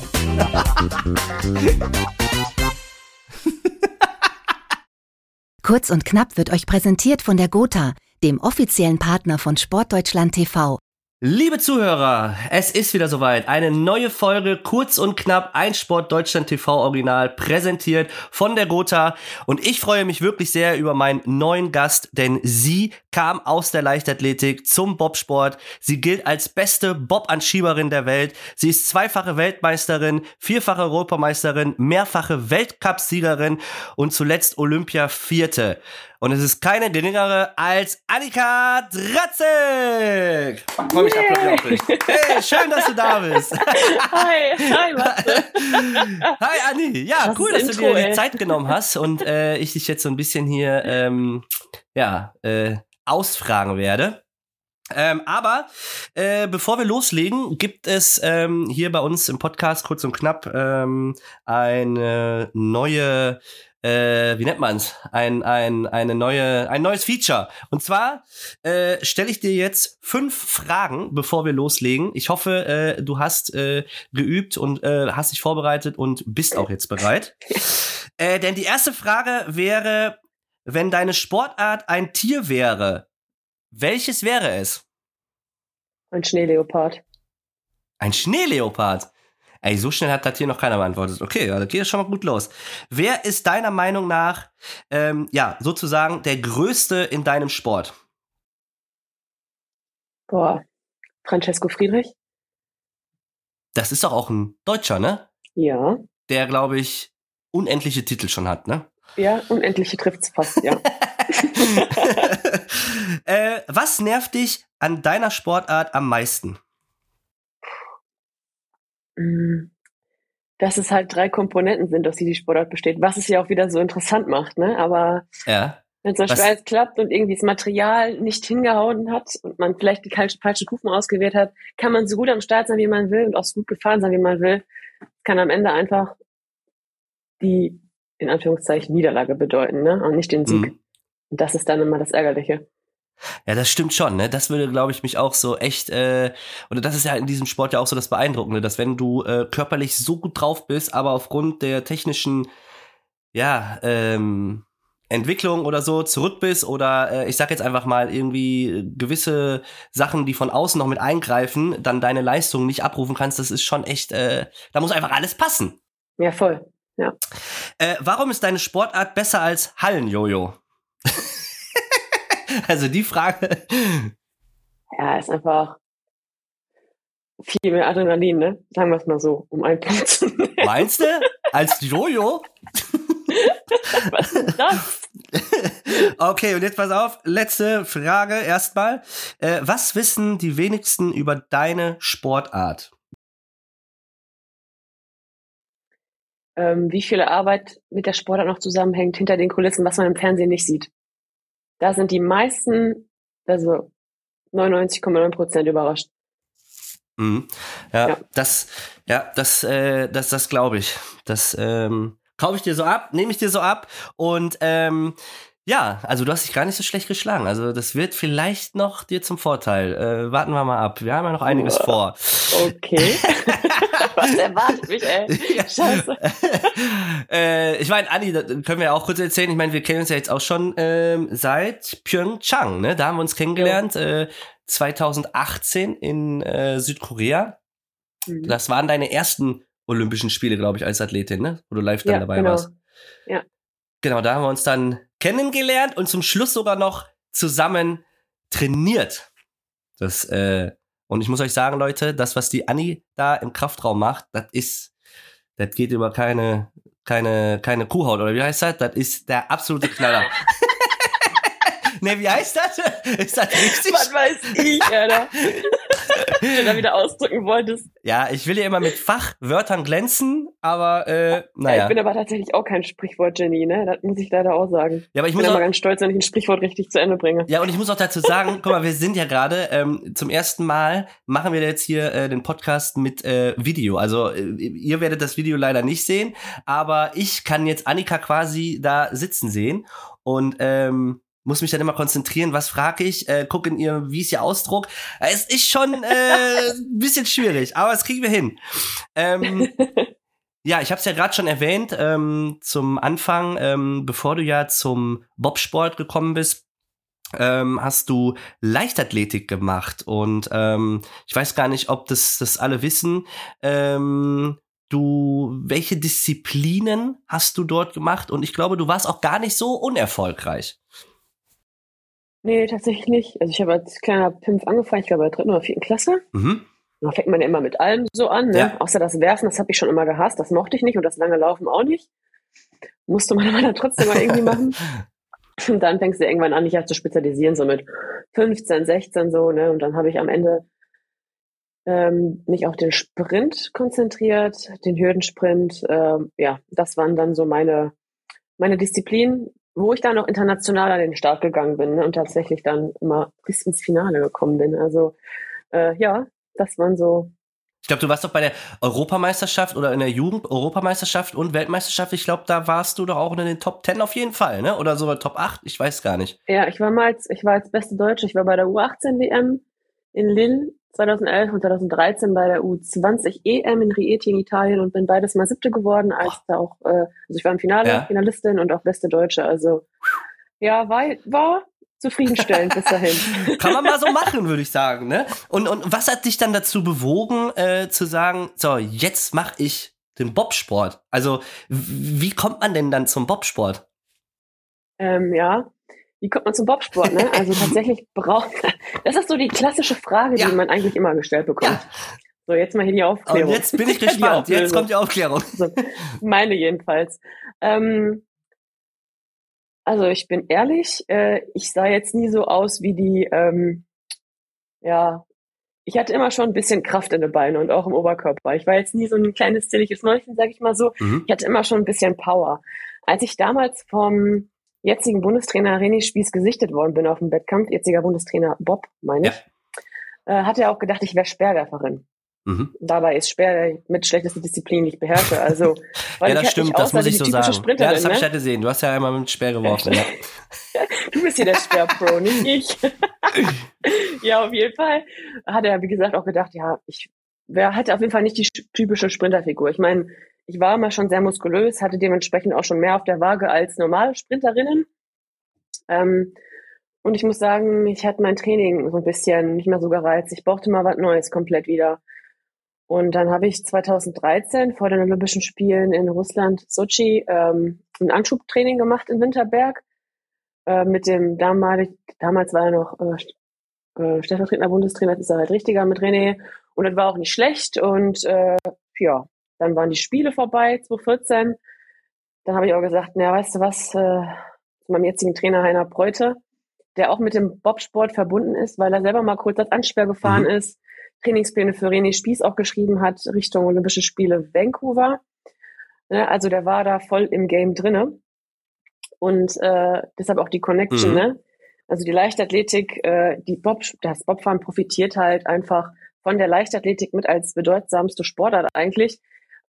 Kurz und knapp wird euch präsentiert von der Gotha, dem offiziellen Partner von Sportdeutschland TV. Liebe Zuhörer, es ist wieder soweit. Eine neue Folge, kurz und knapp, ein Sport Deutschland TV Original, präsentiert von der Gotha. Und ich freue mich wirklich sehr über meinen neuen Gast, denn sie kam aus der Leichtathletik zum Bobsport. Sie gilt als beste Bob-Anschieberin der Welt. Sie ist zweifache Weltmeisterin, vierfache Europameisterin, mehrfache Weltcupsiegerin und zuletzt Olympia-Vierte. Und es ist keine geringere als Annika Dratzek. Komm, ich applaudiere auf dich. Hey, schön, dass du da bist. Hi, hi, Matze. Hi, Anni. Ja, Das cool, dass du Intro, dir die. Zeit genommen hast und äh, ich dich jetzt so ein bisschen hier, ähm, ja, äh, ausfragen werde. Ähm, aber äh, bevor wir loslegen, gibt es ähm, hier bei uns im Podcast kurz und knapp ähm, eine neue, äh, wie nennt man's? Ein, ein, eine neue, ein neues Feature. Und zwar äh, stelle ich dir jetzt fünf Fragen, bevor wir loslegen. Ich hoffe, äh, du hast äh, geübt und äh, hast dich vorbereitet und bist auch jetzt bereit. äh, denn die erste Frage wäre, wenn deine Sportart ein Tier wäre, welches wäre es? Ein Schneeleopard. Ein Schneeleopard. Ey, so schnell hat das hier noch keiner beantwortet. Okay, ja, da geht es schon mal gut los. Wer ist deiner Meinung nach, ähm, ja, sozusagen der Größte in deinem Sport? Boah. Francesco Friedrich? Das ist doch auch ein Deutscher, ne? Ja. Der, glaube ich, unendliche Titel schon hat, ne? Ja, unendliche trifft's fast, ja. äh, was nervt dich an deiner Sportart am meisten? Mm. Dass es halt drei Komponenten sind, aus die die Sportart besteht, was es ja auch wieder so interessant macht, ne? Aber Ja. wenn zum Beispiel alles klappt und irgendwie das Material nicht hingehauen hat und man vielleicht die falschen falschen Kufen ausgewählt hat, kann man so gut am Start sein, wie man will und auch so gut gefahren sein, wie man will. Kann am Ende einfach die, in Anführungszeichen, Niederlage bedeuten, ne? Und nicht den Sieg. Mhm. Und das ist dann immer das Ärgerliche. Ja, das stimmt schon, ne? Das würde, glaube ich, mich auch so echt, äh, oder das ist ja in diesem Sport ja auch so das Beeindruckende, dass wenn du äh, körperlich so gut drauf bist, aber aufgrund der technischen, ja, ähm, Entwicklung oder so zurück bist oder äh, ich sag jetzt einfach mal irgendwie gewisse Sachen, die von außen noch mit eingreifen, dann deine Leistung nicht abrufen kannst, das ist schon echt, äh, da muss einfach alles passen. Ja, voll. Äh, warum ist deine Sportart besser als Hallenjojo? also die Frage. Ja, ist einfach viel mehr Adrenalin, ne? Sagen wir es mal so, um einen Punkt zu nennen. Meinst du? Als Jojo? Was ist das? Okay, und jetzt pass auf, letzte Frage erstmal. Äh, was wissen die wenigsten über deine Sportart? Ähm, wie viel Arbeit mit der Sportart noch zusammenhängt hinter den Kulissen, was man im Fernsehen nicht sieht. Da sind die meisten, also 99,9 Prozent überrascht. Mhm. Ja, Ja. das, ja, das, äh, das, das glaube ich. Das ähm, kaufe ich dir so ab, nehme ich dir so ab und ähm, ja, also du hast dich gar nicht so schlecht geschlagen. Also das wird vielleicht noch dir zum Vorteil. Äh, warten wir mal ab. Wir haben ja noch einiges Uah. vor. Okay. was erwartet mich, ey? Ja. Scheiße. äh, ich meine, das können wir ja auch kurz erzählen. Ich meine, wir kennen uns ja jetzt auch schon ähm, seit Pyeongchang, ne? Da haben wir uns kennengelernt, äh, 2018 in äh, Südkorea. Mhm. Das waren deine ersten Olympischen Spiele, glaube ich, als Athletin, ne? Wo du live dann Ja, dabei genau. warst. Ja. Genau, da haben wir uns dann kennengelernt und zum Schluss sogar noch zusammen trainiert. Das, äh, und ich muss euch sagen, Leute, das, was die Anni da im Kraftraum macht, das ist, das geht über keine, keine, keine Kuhhaut, oder wie heißt das? Das ist der absolute Knaller. ne, wie heißt das? Ist das richtig? Was weiß ich, Alter. Du da wieder ausdrücken wolltest. Ja, ich will ja immer mit Fachwörtern glänzen, aber äh, Ja, naja. ich bin aber tatsächlich auch kein Sprichwort-Genie, ne? Das muss ich leider auch sagen. Ja, aber ich Ich muss bin auch, immer ganz stolz, wenn ich ein Sprichwort richtig zu Ende bringe. ja, und ich muss auch dazu sagen, guck mal, wir sind ja gerade ähm, zum ersten Mal machen wir jetzt hier äh, den Podcast mit äh, Video. Also äh, ihr werdet das Video leider nicht sehen, aber ich kann jetzt Annika quasi da sitzen sehen und ähm, muss mich dann immer konzentrieren, was frage ich, äh, guck in ihr, wie ist ihr Ausdruck. Es ist schon äh, ein bisschen schwierig, aber das kriegen wir hin. Ähm, ja, ich habe es ja gerade schon erwähnt ähm, zum Anfang, ähm, bevor du ja zum Bobsport gekommen bist, ähm, hast du Leichtathletik gemacht und ähm, ich weiß gar nicht, ob das das alle wissen. Ähm, du welche Disziplinen hast du dort gemacht und ich glaube, du warst auch gar nicht so unerfolgreich. Nee, tatsächlich nicht. Also ich habe als kleiner Pimpf angefangen, ich glaube in der dritten oder vierten Klasse. Mhm. Da fängt man ja immer mit allem so an, ne? Ja. Außer das Werfen, das habe ich schon immer gehasst, das mochte ich nicht und das lange Laufen auch nicht. Musste man aber dann trotzdem mal irgendwie machen. Und dann fängst du irgendwann an, dich ja zu spezialisieren, so mit 15, 16 so, ne? Und dann habe ich am Ende ähm, mich auf den Sprint konzentriert, den Hürdensprint. Ähm, ja, das waren dann so meine, meine Disziplinen, wo ich dann noch international an den Start gegangen bin ne? und tatsächlich dann immer bis ins Finale gekommen bin. Also äh, ja, das waren so Ich glaube, du warst doch bei der Europameisterschaft oder in der Jugend-Europameisterschaft und Weltmeisterschaft. Ich glaube, da warst du doch auch in den Top 10 auf jeden Fall, ne? Oder sogar Top 8, ich weiß gar nicht. Ja, ich war mal als, ich war als beste Deutsche. Ich war bei der U18 WM in Lille 2011 und 2013 bei der U20 EM in Rieti in Italien und bin beides mal siebte geworden, als da auch, äh, also ich war im Finale, Ja. Finalistin und auch beste Deutsche. Also ja, war, war zufriedenstellend bis dahin. Kann man mal so machen, würde ich sagen, ne? Und, und was hat dich dann dazu bewogen, äh, zu sagen, so, jetzt mache ich den Bobsport? Also, wie kommt man denn dann zum Bobsport? Ähm, ja. Wie kommt man zum Bobsport? Ne? Also tatsächlich braucht, das ist so die klassische Frage, Ja. die man eigentlich immer gestellt bekommt. Ja. So, jetzt mal hier die Und Aufklärung. jetzt bin ich gespannt. Jetzt kommt die Aufklärung. Also, meine jedenfalls. Ähm, also ich bin ehrlich, äh, ich sah jetzt nie so aus wie die, ähm, ja, ich hatte immer schon ein bisschen Kraft in den Beinen und auch im Oberkörper. Ich war jetzt nie so ein kleines, zilliges Mäuschen, sag ich mal so. Mhm. Ich hatte immer schon ein bisschen Power. Als ich damals vom jetzigen Bundestrainer René Spieß gesichtet worden bin auf dem Wettkampf, jetziger Bundestrainer Bob, meine Ja. ich, äh, hat er auch gedacht, ich wäre Speerwerferin. Mhm. Dabei ist Speer mit schlechteste Disziplin, die ich beherrsche. Also, Ja, das ich halt stimmt, nicht das muss ich so sagen. Sprinterin, Ja, das habe ich ne? ja gesehen. Du hast ja einmal mit Speer geworfen. Ja. Du bist hier der Speer-Pro, nicht ich. ja, auf jeden Fall hat er, wie gesagt, auch gedacht, ja, ich wer hatte auf jeden Fall nicht die sch- typische Sprinterfigur. Ich meine, ich war immer schon sehr muskulös, hatte dementsprechend auch schon mehr auf der Waage als normale Sprinterinnen. Ähm, und ich muss sagen, ich hatte mein Training so ein bisschen nicht mehr so gereizt. Ich brauchte mal was Neues komplett wieder. Und dann habe ich 2013 vor den Olympischen Spielen in Russland, Sochi, ähm, ein Anschubtraining gemacht in Winterberg äh, mit dem damalig, damals war er noch äh, äh, stellvertretender Bundestrainer, jetzt ist er halt richtiger mit René. Und das war auch nicht schlecht. Und äh, ja, dann waren die Spiele vorbei, 2014. Dann habe ich auch gesagt, na, weißt du was, äh, zu meinem jetzigen Trainer Heiner Preute, der auch mit dem Bobsport verbunden ist, weil er selber mal kurz als Ansperr gefahren Mhm. ist, Trainingspläne für René Spieß auch geschrieben hat, Richtung Olympische Spiele Vancouver. Ne, also der war da voll im Game drinne. Und äh, deshalb auch die Connection, Mhm. ne? Also die Leichtathletik, äh, die Bob, das Bobfahren profitiert halt einfach von der Leichtathletik mit als bedeutsamste Sportart eigentlich,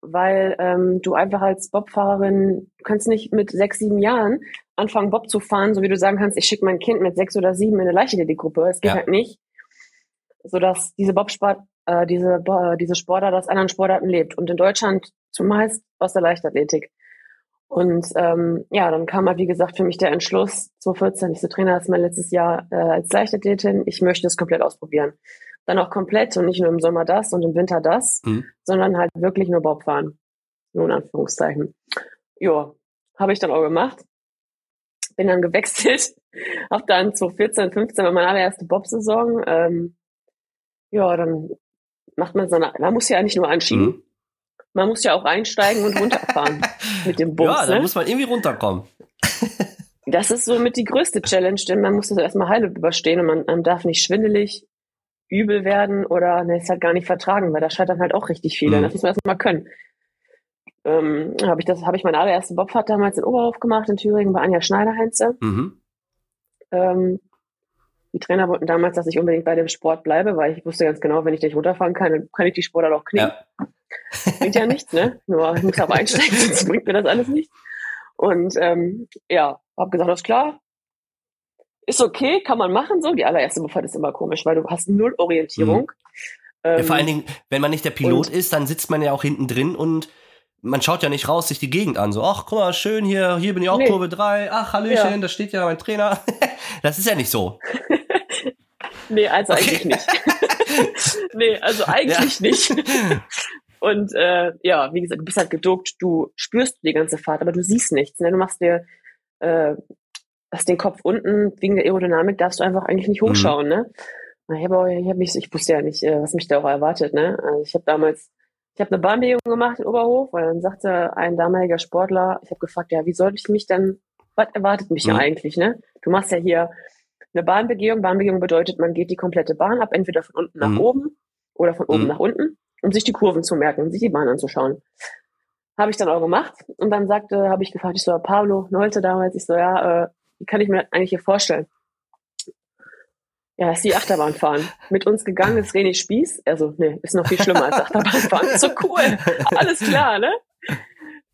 weil ähm, du einfach als Bobfahrerin, du kannst nicht mit sechs, sieben Jahren anfangen, Bob zu fahren, so wie du sagen kannst, ich schicke mein Kind mit sechs oder sieben in eine Leichtathletikgruppe. Es geht Ja. halt nicht, sodass diese Bobsport, äh, diese, Bo- diese Sportart aus anderen Sportarten lebt und in Deutschland zumeist aus der Leichtathletik. Und ähm, ja, dann kam halt, wie gesagt, für mich der Entschluss, 2014, ich so Trainer ist mein letztes Jahr äh, als Leichtathletin, ich möchte es komplett ausprobieren. Dann auch komplett und nicht nur im Sommer das und im Winter das, Mhm. sondern halt wirklich nur Bob fahren. Nur in Anführungszeichen. Ja, habe ich dann auch gemacht. Bin dann gewechselt, hab dann 2014, 15 war meine allererste Bob-Saison. Ähm, ja, dann macht man so eine, man muss ja nicht nur anschieben, Mhm. man muss ja auch einsteigen und runterfahren mit dem Bus. Ja, da ne? muss man irgendwie runterkommen. Das ist somit die größte Challenge, denn man muss das erstmal heile überstehen und man, man darf nicht schwindelig, übel werden oder ne, es halt gar nicht vertragen, weil da scheitern halt auch richtig viele. Mhm. Das muss man erstmal können. Ähm, habe ich das, habe ich meine allererste Bobfahrt damals in Oberhof gemacht in Thüringen bei Anja Schneiderheinze. Mhm. Ähm, die Trainer wollten damals, dass ich unbedingt bei dem Sport bleibe, weil ich wusste ganz genau, wenn ich nicht runterfahren kann, dann kann ich die Sportart auch knicken. Ja. Bringt ja nichts, ne? Nur ich muss aber einsteigen, sonst bringt mir das alles nichts. Und ähm, ja, habe gesagt, alles klar. Ist okay, kann man machen so. Die allererste Fahrt ist immer komisch, weil du hast null Orientierung. Mhm. Ähm, Ja, vor allen Dingen, wenn man nicht der Pilot ist, dann sitzt man ja auch hinten drin und man schaut ja nicht raus sich die Gegend an. So, ach, guck mal, schön hier, hier bin ich auch Nee. Kurve 3. Ach, Hallöchen, Ja. da steht ja mein Trainer. Das ist ja nicht so. Nee, also Okay. eigentlich nicht. nee, also eigentlich nicht. Und äh, ja, wie gesagt, du bist halt geduckt, du spürst die ganze Fahrt, aber du siehst nichts. Ne? Du machst dir äh, hast den Kopf unten, wegen der Aerodynamik darfst du einfach eigentlich nicht hochschauen, ne? Na, Ich habe auch, ich hab mich, ich wusste ja nicht, äh, was mich da auch erwartet, ne? Also ich habe damals, ich habe eine Bahnbewegung gemacht in Oberhof, weil dann sagte ein damaliger Sportler, ich habe gefragt, ja, wie soll ich mich dann, was erwartet mich Mhm. ja eigentlich, ne? Du machst ja hier eine Bahnbegehung. Bahnbegehung bedeutet, man geht die komplette Bahn ab, entweder von unten nach Mhm. oben oder von oben Mhm. nach unten, um sich die Kurven zu merken und sich die Bahn anzuschauen. Habe ich dann auch gemacht und dann sagte, habe ich gefragt, ich so, Pablo Nolte damals, ich so, ja, äh, wie kann ich mir das eigentlich hier vorstellen? Ja, ist die Achterbahn fahren. Mit uns gegangen ist René Spieß. Also, nee, ist noch viel schlimmer als Achterbahn fahren. So cool. Alles klar, ne?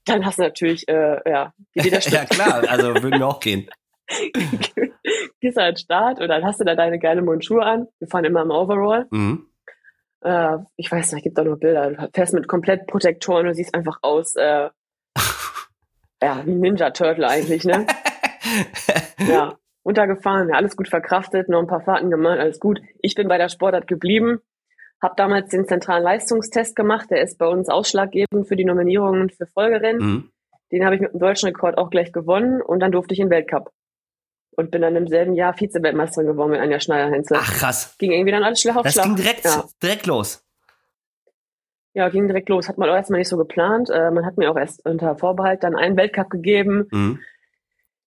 Dann hast du natürlich, äh, ja, die Widerstände. ja, klar, also würden wir auch gehen. Gehst an den Start und dann hast du da deine geile Montur an. Wir fahren immer im Overall. Mhm. Äh, ich weiß nicht, gibt da noch Bilder. Du fährst mit komplett Protektoren, du siehst einfach aus, äh, ja, wie ein Ninja Turtle eigentlich, ne? ja, runtergefahren, ja, alles gut verkraftet, noch ein paar Fahrten gemacht, alles gut. Ich bin bei der Sportart geblieben, habe damals den zentralen Leistungstest gemacht, der ist bei uns ausschlaggebend für die Nominierungen für Folgerennen. Mhm. Den habe ich mit dem deutschen Rekord auch gleich gewonnen und dann durfte ich in den Weltcup. Und bin dann im selben Jahr Vize-Weltmeisterin geworden mit Anja Schneider-Heinze. Ach, krass. Ging irgendwie dann alles Schlag auf Das Schlag. ging direkt, Ja. direkt los. Ja, ging direkt los. Hat man auch erstmal nicht so geplant. Äh, man hat mir auch erst unter Vorbehalt dann einen Weltcup gegeben. Mhm.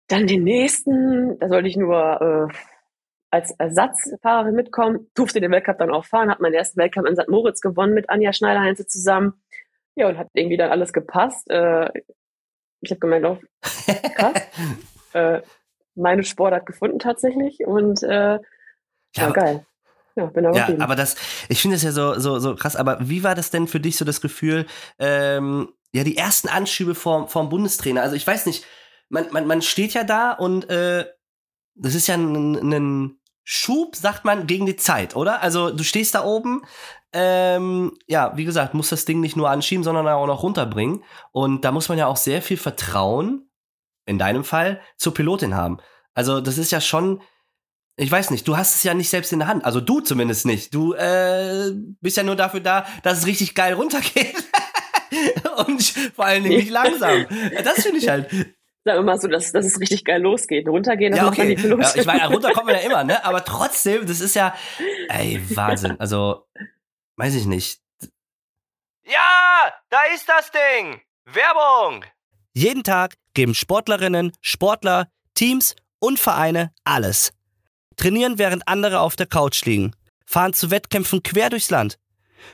Dann den nächsten, da sollte ich nur äh, als Ersatzfahrerin mitkommen. Durfte den Weltcup dann auch fahren. Hat meinen ersten Weltcup in St. Moritz gewonnen mit Anja Schneider-Heinze zusammen. Ja, und hat irgendwie dann alles gepasst. Äh, ich habe gemeint, oh, krass. äh, meine Sportart gefunden tatsächlich. Und äh, Ja, aber- geil. Ja, bin da Ja, aber das, ich finde es ja so, so, so krass, aber wie war das denn für dich so das Gefühl, ähm, ja, die ersten Anschübe vom, vom Bundestrainer? Also ich weiß nicht, man, man, man steht ja da und äh, das ist ja ein, ein Schub, sagt man, gegen die Zeit, oder? Also du stehst da oben, ähm, ja, wie gesagt, musst das Ding nicht nur anschieben, sondern auch noch runterbringen. Und da muss man ja auch sehr viel Vertrauen, in deinem Fall, zur Pilotin haben. Also das ist ja schon, ich weiß nicht, du hast es ja nicht selbst in der Hand. Also du zumindest nicht. Du äh, bist ja nur dafür da, dass es richtig geil runtergeht. Und vor allen Dingen nicht langsam. Das finde ich halt. Sagen wir mal so, dass, dass es richtig geil losgeht. Runtergehen, das Ja, macht dann okay. die. Ja, ich meine, runter kommen wir ja immer, ne? Aber trotzdem, das ist ja, ey, Wahnsinn. Also, weiß ich nicht. Ja, da ist das Ding. Werbung. Jeden Tag geben Sportlerinnen, Sportler, Teams und Vereine alles. Trainieren, während andere auf der Couch liegen. Fahren zu Wettkämpfen quer durchs Land.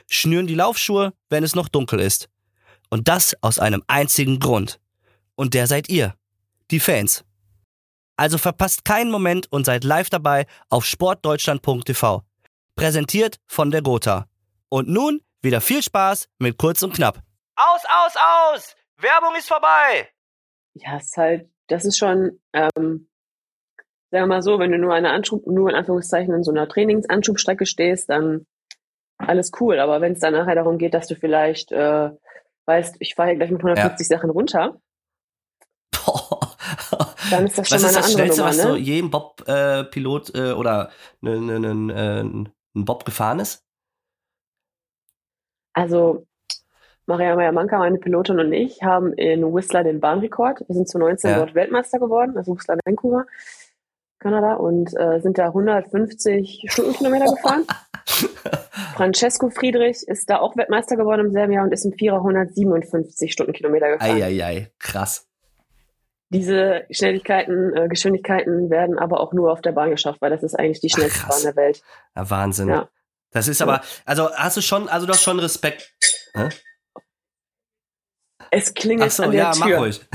Schnüren die Laufschuhe, wenn es noch dunkel ist. Und das aus einem einzigen Grund. Und der seid ihr. Die Fans. Also verpasst keinen Moment und seid live dabei auf sportdeutschland.tv. Präsentiert von der Gotha. Und nun wieder viel Spaß mit kurz und knapp. Aus, aus, aus. Werbung ist vorbei. Ja, es ist halt, das ist schon, ähm, sagen wir mal so, wenn du nur eine Anschub, nur in Anführungszeichen in so einer Trainingsanschubstrecke stehst, dann alles cool. Aber wenn es dann nachher darum geht, dass du vielleicht, äh, weißt, ich fahre hier gleich mit 150 Sachen runter, dann ist das schon was mal ist das Schnellste, Nummer, was ne? so jedem Bob-Pilot äh, oder ne, ne, ne, äh, ein Bob gefahren ist? Also, Maria Meyer-Manka, meine Pilotin und ich, haben in Whistler den Bahnrekord. Wir sind zu 19 Ja. dort Weltmeister geworden, also Whistler, Vancouver, Kanada, und äh, sind da 150 Stundenkilometer gefahren. Francesco Friedrich ist da auch Weltmeister geworden im selben Jahr und ist im Vierer 157 Stundenkilometer gefahren. Eieiei, krass. Diese Schnelligkeiten, äh, Geschwindigkeiten werden aber auch nur auf der Bahn geschafft, weil das ist eigentlich die Ach, schnellste krass. Bahn der Welt. Ja, Wahnsinn. Ja. Das ist aber, also hast du schon, also du hast schon Respekt. Hä? Es klingelt Ach so, an der ja, mach Tür. ruhig.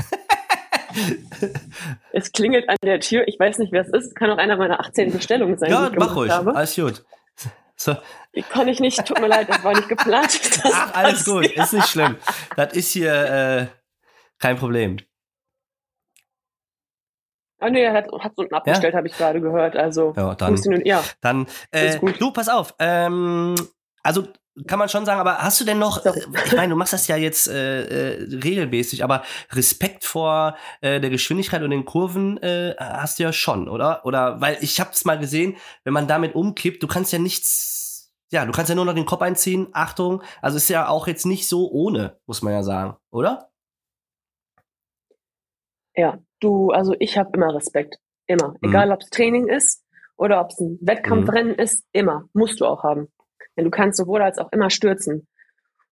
Es klingelt an der Tür. Ich weiß nicht, wer es ist. Kann auch einer meiner 18 Bestellungen sein, Ja, mach ruhig. habe. Alles gut. So. Kann ich nicht. Tut mir leid, das war nicht geplant. Ach, alles gut, ist nicht schlimm. Das ist hier äh, kein Problem. Ah nee, er hat, hat unten abgestellt, habe ich gerade gehört. Also Ja, dann, ihn- ja. dann äh, du, pass auf. Ähm, also kann man schon sagen, aber hast du denn noch, Doch. äh, ich meine, du machst das ja jetzt äh, äh, regelmäßig, aber Respekt vor äh, der Geschwindigkeit und den Kurven äh, hast du ja schon, oder? Oder weil ich hab's mal gesehen, wenn man damit umkippt, du kannst ja nichts, ja, du kannst ja nur noch den Kopf einziehen, Achtung, also ist ja auch jetzt nicht so ohne, muss man ja sagen, oder? Ja, du, also ich habe immer Respekt. Immer. Mhm. Egal, ob es Training ist oder ob es ein Wettkampfrennen ist, immer. Musst du auch haben. Denn du kannst sowohl als auch immer stürzen.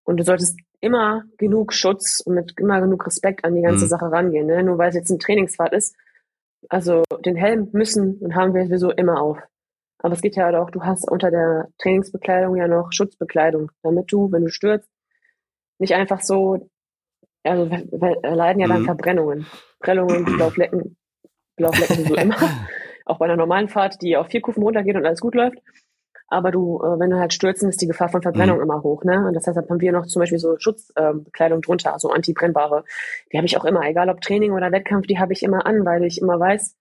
Und du solltest immer genug Schutz und mit immer genug Respekt an die ganze Mhm. Sache rangehen. Ne? Nur weil es jetzt ein Trainingsfahrt ist. Also den Helm müssen und haben wir sowieso immer auf. Aber es geht ja auch, du hast unter der Trainingsbekleidung ja noch Schutzbekleidung, damit du, wenn du stürzt, nicht einfach so, also wir, wir erleiden ja dann Mhm. Verbrennungen. Prellungen, Blauflecken, Blauflecken so immer. Auch bei einer normalen Fahrt, die auf vier Kufen runtergeht und alles gut läuft. Aber du, äh, wenn du halt stürzen, ist die Gefahr von Verbrennung Mhm. immer hoch, ne? Und das heißt, haben wir noch zum Beispiel so Schutzbekleidung ähm, Bekleidung drunter, so antibrennbare. Die habe ich auch immer, egal ob Training oder Wettkampf, die habe ich immer an, weil ich immer weiß,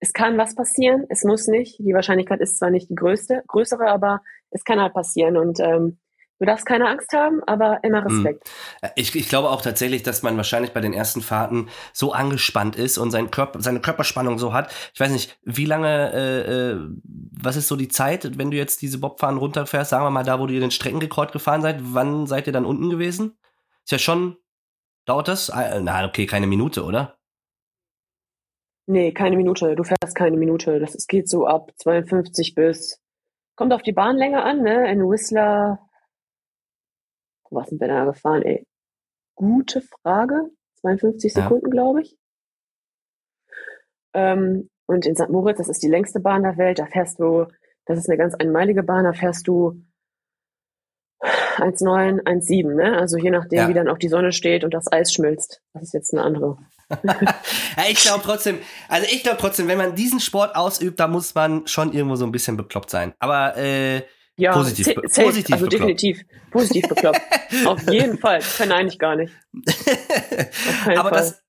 es kann was passieren, es muss nicht. Die Wahrscheinlichkeit ist zwar nicht die größte, größere, aber es kann halt passieren. Und ähm, du darfst keine Angst haben, aber immer Mhm. Respekt. Ich, ich glaube auch tatsächlich, dass man wahrscheinlich bei den ersten Fahrten so angespannt ist und sein Körper, seine Körperspannung so hat. Ich weiß nicht, wie lange, äh, äh, was ist so die Zeit, wenn du jetzt diese Bobfahren runterfährst, sagen wir mal da, wo ihr den Streckenrekord gefahren seid, wann seid ihr dann unten gewesen? Ist ja schon, dauert das? Ah, Na, okay, keine Minute, oder? Nee, keine Minute. Du fährst keine Minute. Das es geht so ab 52 bis. Kommt auf die Bahnlänge an, ne? In Whistler. Wo sind wir da gefahren, ey? Gute Frage. 52 Ja. Sekunden, glaube ich. Ähm, und in St. Moritz, das ist die längste Bahn der Welt, da fährst du, das ist eine ganz einmalige Bahn, da fährst du 1,9, 1,7, ne? Also je nachdem, Ja. wie dann auch die Sonne steht und das Eis schmilzt. Das ist jetzt eine andere. Ja, ich glaube trotzdem, also ich glaube trotzdem, wenn man diesen Sport ausübt, da muss man schon irgendwo so ein bisschen bekloppt sein. Aber äh, Ja, Positiv safe, positiv also bekloppt. definitiv positiv bekloppt. Auf jeden Fall. Verneine ich gar nicht. Aber Fall. das.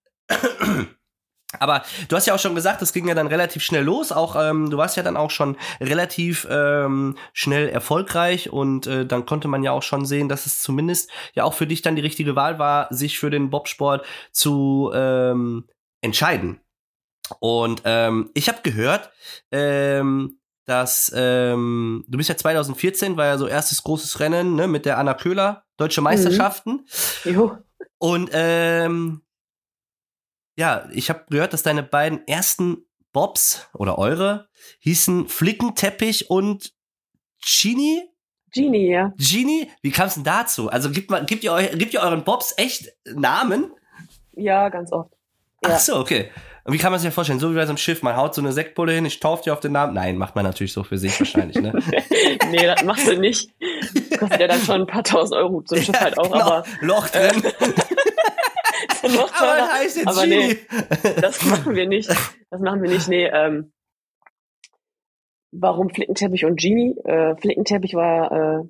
Aber du hast ja auch schon gesagt, das ging ja dann relativ schnell los. Auch ähm, du warst ja dann auch schon relativ ähm, schnell erfolgreich und äh, dann konnte man ja auch schon sehen, dass es zumindest ja auch für dich dann die richtige Wahl war, sich für den Bobsport zu ähm, entscheiden. Und ähm, ich habe gehört, ähm, dass ähm, du bist ja 2014 war ja so erstes großes Rennen ne, mit der Anna Köhler deutsche Meisterschaften. Jo. Und ähm, ja, ich habe gehört, dass deine beiden ersten Bobs oder eure hießen Flickenteppich und Genie. Genie, ja. Genie? Wie kam es denn dazu? Also gibt, man, gibt, ihr, eu, gibt ihr euren Bobs echt Namen? Ja, ganz oft. Ja. Ach so, okay. Und wie kann man sich das vorstellen? So wie bei so einem Schiff, man haut so eine Sektpulle hin, ich taufe dir auf den Namen. Nein, macht man natürlich so für sich wahrscheinlich, ne? nee, das machst du nicht. Kostet ja dann schon ein paar tausend Euro zum Schiff halt auch, genau. aber Loch drin. noch aber das heißt jetzt Aber Genie. Das machen wir nicht. Das machen wir nicht. Nee, ähm, warum Flickenteppich und Genie? Äh, Flickenteppich war, äh,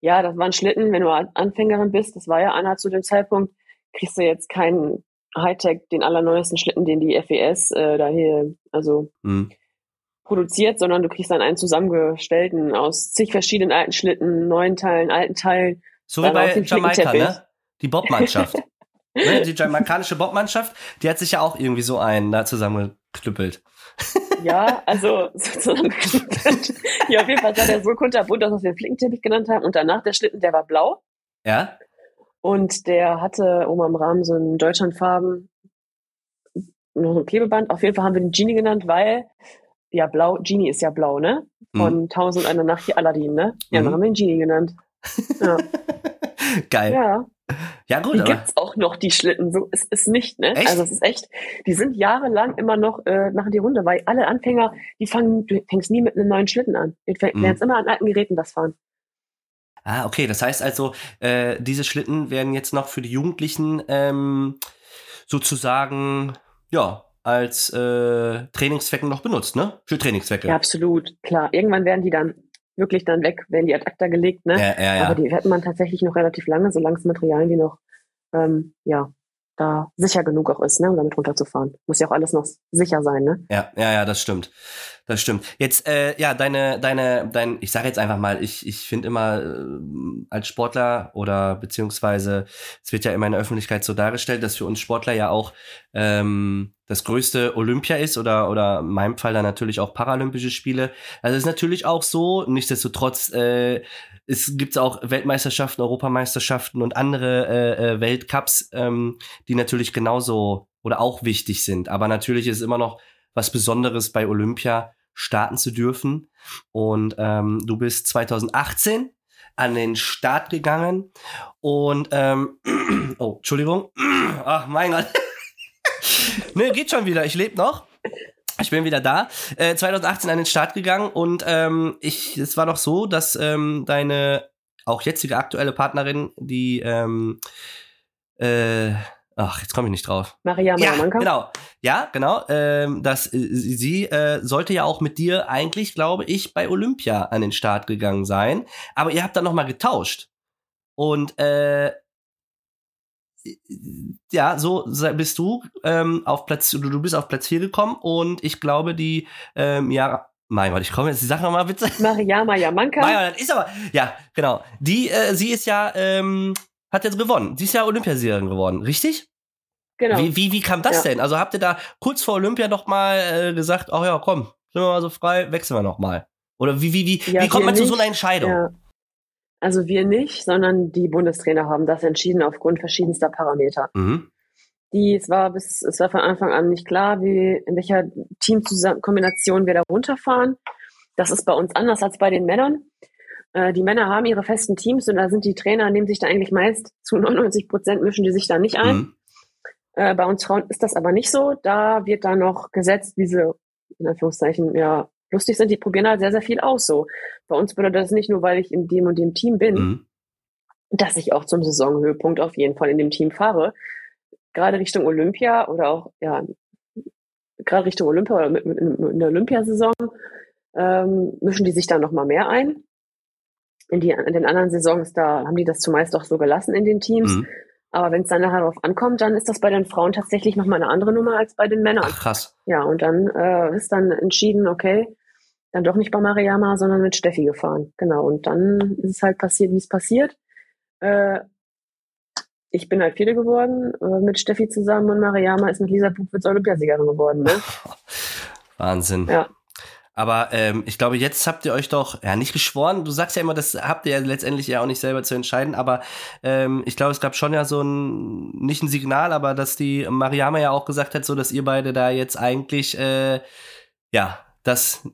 ja, das war ein Schlitten, wenn du An- Anfängerin bist, das war ja Anna zu dem Zeitpunkt, kriegst du jetzt keinen Hightech, den allerneuesten Schlitten, den die FES äh, da hier, also Hm. produziert, sondern du kriegst dann einen zusammengestellten aus zig verschiedenen alten Schlitten, neuen Teilen, alten Teilen. So wie bei Jamaika, ne? Die Bobmannschaft. ne? Die jamaikanische Bobmannschaft, die hat sich ja auch irgendwie so einen da zusammengeknüppelt. Ja, also sozusagen. ja, auf jeden Fall sah der so kunterbunt aus, dass wir Flickenteppich genannt haben. Und danach der Schlitten, der war blau. Ja? Und der hatte oben am Rahmen so einen Deutschlandfarben, noch ein Klebeband. Auf jeden Fall haben wir den Genie genannt, weil, ja, blau, Genie ist ja blau, ne? Von Mhm. Tausend und eine Nacht hier Aladdin, ne? Ja, Mhm. dann haben wir ihn Genie genannt. Ja, Geil. Ja, ja. gut, Die aber. gibt's auch noch, die Schlitten. So ist es nicht, ne? Echt? Also es ist echt, die sind jahrelang immer noch, äh, machen die Runde, weil alle Anfänger, die fangen, du fängst nie mit einem neuen Schlitten an. Du fäng- Mhm. lernst immer an alten Geräten das fahren. Ah, okay. Das heißt also, äh, diese Schlitten werden jetzt noch für die Jugendlichen ähm, sozusagen, ja, als äh, Trainingszwecken noch benutzt, ne? Für Trainingszwecke. Ja, absolut, klar. Irgendwann werden die dann wirklich dann weg, werden die ad acta gelegt, ne? ja, ja. ja. Aber die hätten man tatsächlich noch relativ lange, solange es Materialien die noch, ähm, ja, da sicher genug auch ist, ne, um damit runterzufahren. Muss ja auch alles noch sicher sein, ne? Ja, ja, ja, das stimmt. Das stimmt. Jetzt, äh, ja, deine, deine, dein, ich sage jetzt einfach mal, ich, ich finde immer äh, als Sportler oder beziehungsweise es wird ja immer in der Öffentlichkeit so dargestellt, dass für uns Sportler ja auch ähm, das größte Olympia ist oder oder in meinem Fall dann natürlich auch Paralympische Spiele. Also ist natürlich auch so. Nichtsdestotrotz äh, es gibt auch Weltmeisterschaften, Europameisterschaften und andere äh, äh, Weltcups, ähm, die natürlich genauso oder auch wichtig sind. Aber natürlich ist immer noch was Besonderes bei Olympia starten zu dürfen. Und ähm, du bist 2018 an den Start gegangen und ähm, oh, Entschuldigung. Ach, mein Gott. ne, geht schon wieder. Ich lebe noch. Ich bin wieder da. Äh, 2018 an den Start gegangen und ähm, ich, es war doch so, dass ähm, deine auch jetzige aktuelle Partnerin, die ähm, äh, ach, jetzt komme ich nicht drauf. Maria Malamanka? Ja, genau. Ja, genau. Ähm, dass äh, sie äh, sollte ja auch mit dir eigentlich, glaube ich, bei Olympia an den Start gegangen sein. Aber ihr habt dann noch mal getauscht. Und äh, ja, so bist du ähm, auf Platz, du, du bist auf Platz 4 gekommen und ich glaube, die, ähm, ja, mein Gott, ich komme jetzt, sag noch mal bitte. Mariama Yamanka. Maja, das ist aber, ja, genau. Die, äh, sie ist ja, ähm, hat jetzt gewonnen. Sie ist ja Olympiasiegerin geworden, richtig? Genau. Wie, wie, wie kam das Ja. denn? Also habt ihr da kurz vor Olympia noch mal äh, gesagt, ach ja, komm, sind wir mal so frei, wechseln wir noch mal? Oder wie, wie, wie, Ja, wie kommt man zu so nicht. einer Entscheidung? Ja. Also wir nicht, sondern die Bundestrainer haben das entschieden aufgrund verschiedenster Parameter. Mhm. Die, es war bis, es war von Anfang an nicht klar, wie, in welcher Teamkombination wir da runterfahren. Das ist bei uns anders als bei den Männern. Äh, die Männer haben ihre festen Teams und da sind die Trainer, nehmen sich da eigentlich meist zu 99 Prozent mischen die sich da nicht ein. Mhm. Äh, bei uns Frauen ist das aber nicht so. Da wird da noch gesetzt, wie sie, in Anführungszeichen, ja, lustig sind. Die probieren halt sehr, sehr viel aus so. Bei uns bedeutet das nicht nur, weil ich in dem und dem Team bin, Mhm. dass ich auch zum Saisonhöhepunkt auf jeden Fall in dem Team fahre. Gerade Richtung Olympia oder auch, ja, gerade Richtung Olympia oder in der Olympiasaison ähm, mischen die sich da noch mal mehr ein. In, die, in den anderen Saisons, da haben die das zumeist auch so gelassen in den Teams. Mhm. Aber wenn es dann nachher darauf ankommt, dann ist das bei den Frauen tatsächlich noch mal eine andere Nummer als bei den Männern. Ach, krass. Ja, und dann äh, ist dann entschieden, okay, dann doch nicht bei Mariama, sondern mit Steffi gefahren. Genau. Und dann ist es halt passiert, wie es passiert. Äh, ich bin halt Vierte geworden äh, mit Steffi zusammen und Mariama ist mit Lisa Buchwitz Olympiasiegerin geworden. Ne? Wahnsinn. Ja. Aber ähm, ich glaube, jetzt habt ihr euch doch, ja, nicht geschworen. Du sagst ja immer, das habt ihr ja letztendlich ja auch nicht selber zu entscheiden. Aber ähm, ich glaube, es gab schon ja so ein, nicht ein Signal, aber dass die Mariama ja auch gesagt hat, so dass ihr beide da jetzt eigentlich, äh, ja, das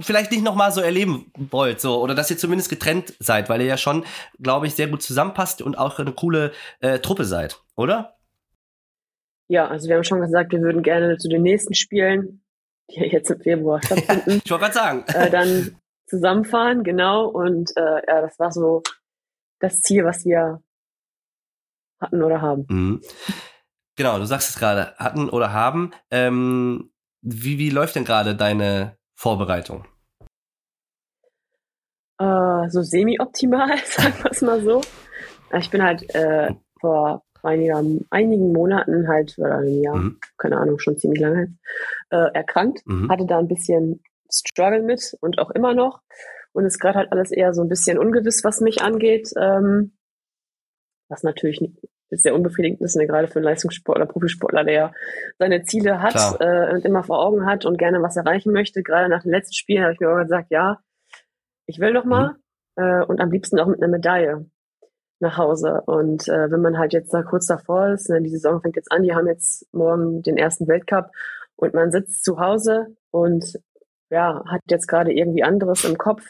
vielleicht nicht nochmal so erleben wollt, so, oder dass ihr zumindest getrennt seid, weil ihr ja schon, glaube ich, sehr gut zusammenpasst und auch eine coole äh, Truppe seid, oder? Ja, also wir haben schon gesagt, wir würden gerne zu den nächsten Spielen, die ja jetzt im Februar stattfinden, Ich wollte gerade sagen. äh, dann zusammenfahren, genau. Und äh, ja, das war so das Ziel, was wir hatten oder haben. Mhm. Genau, du sagst es gerade, hatten oder haben. Ähm, wie, wie läuft denn gerade deine Vorbereitung? Äh, so semi-optimal, sagen wir es mal so. Ich bin halt äh, vor einiger, einigen Monaten halt, oder einem Jahr, Mhm. keine Ahnung, schon ziemlich lange äh, erkrankt. Mhm. Hatte da ein bisschen Struggle mit und auch immer noch. Und ist gerade halt alles eher so ein bisschen ungewiss, was mich angeht. Ähm, was natürlich sehr unbefriedigend ist, ne, gerade für einen Leistungssportler, Profisportler, der seine Ziele hat äh, und immer vor Augen hat und gerne was erreichen möchte. Gerade nach den letzten Spielen habe ich mir auch gesagt, ja, ich will noch mal äh, und am liebsten auch mit einer Medaille nach Hause. Und äh, wenn man halt jetzt da kurz davor ist, ne, die Saison fängt jetzt an, die haben jetzt morgen den ersten Weltcup und man sitzt zu Hause und ja, hat jetzt gerade irgendwie anderes im Kopf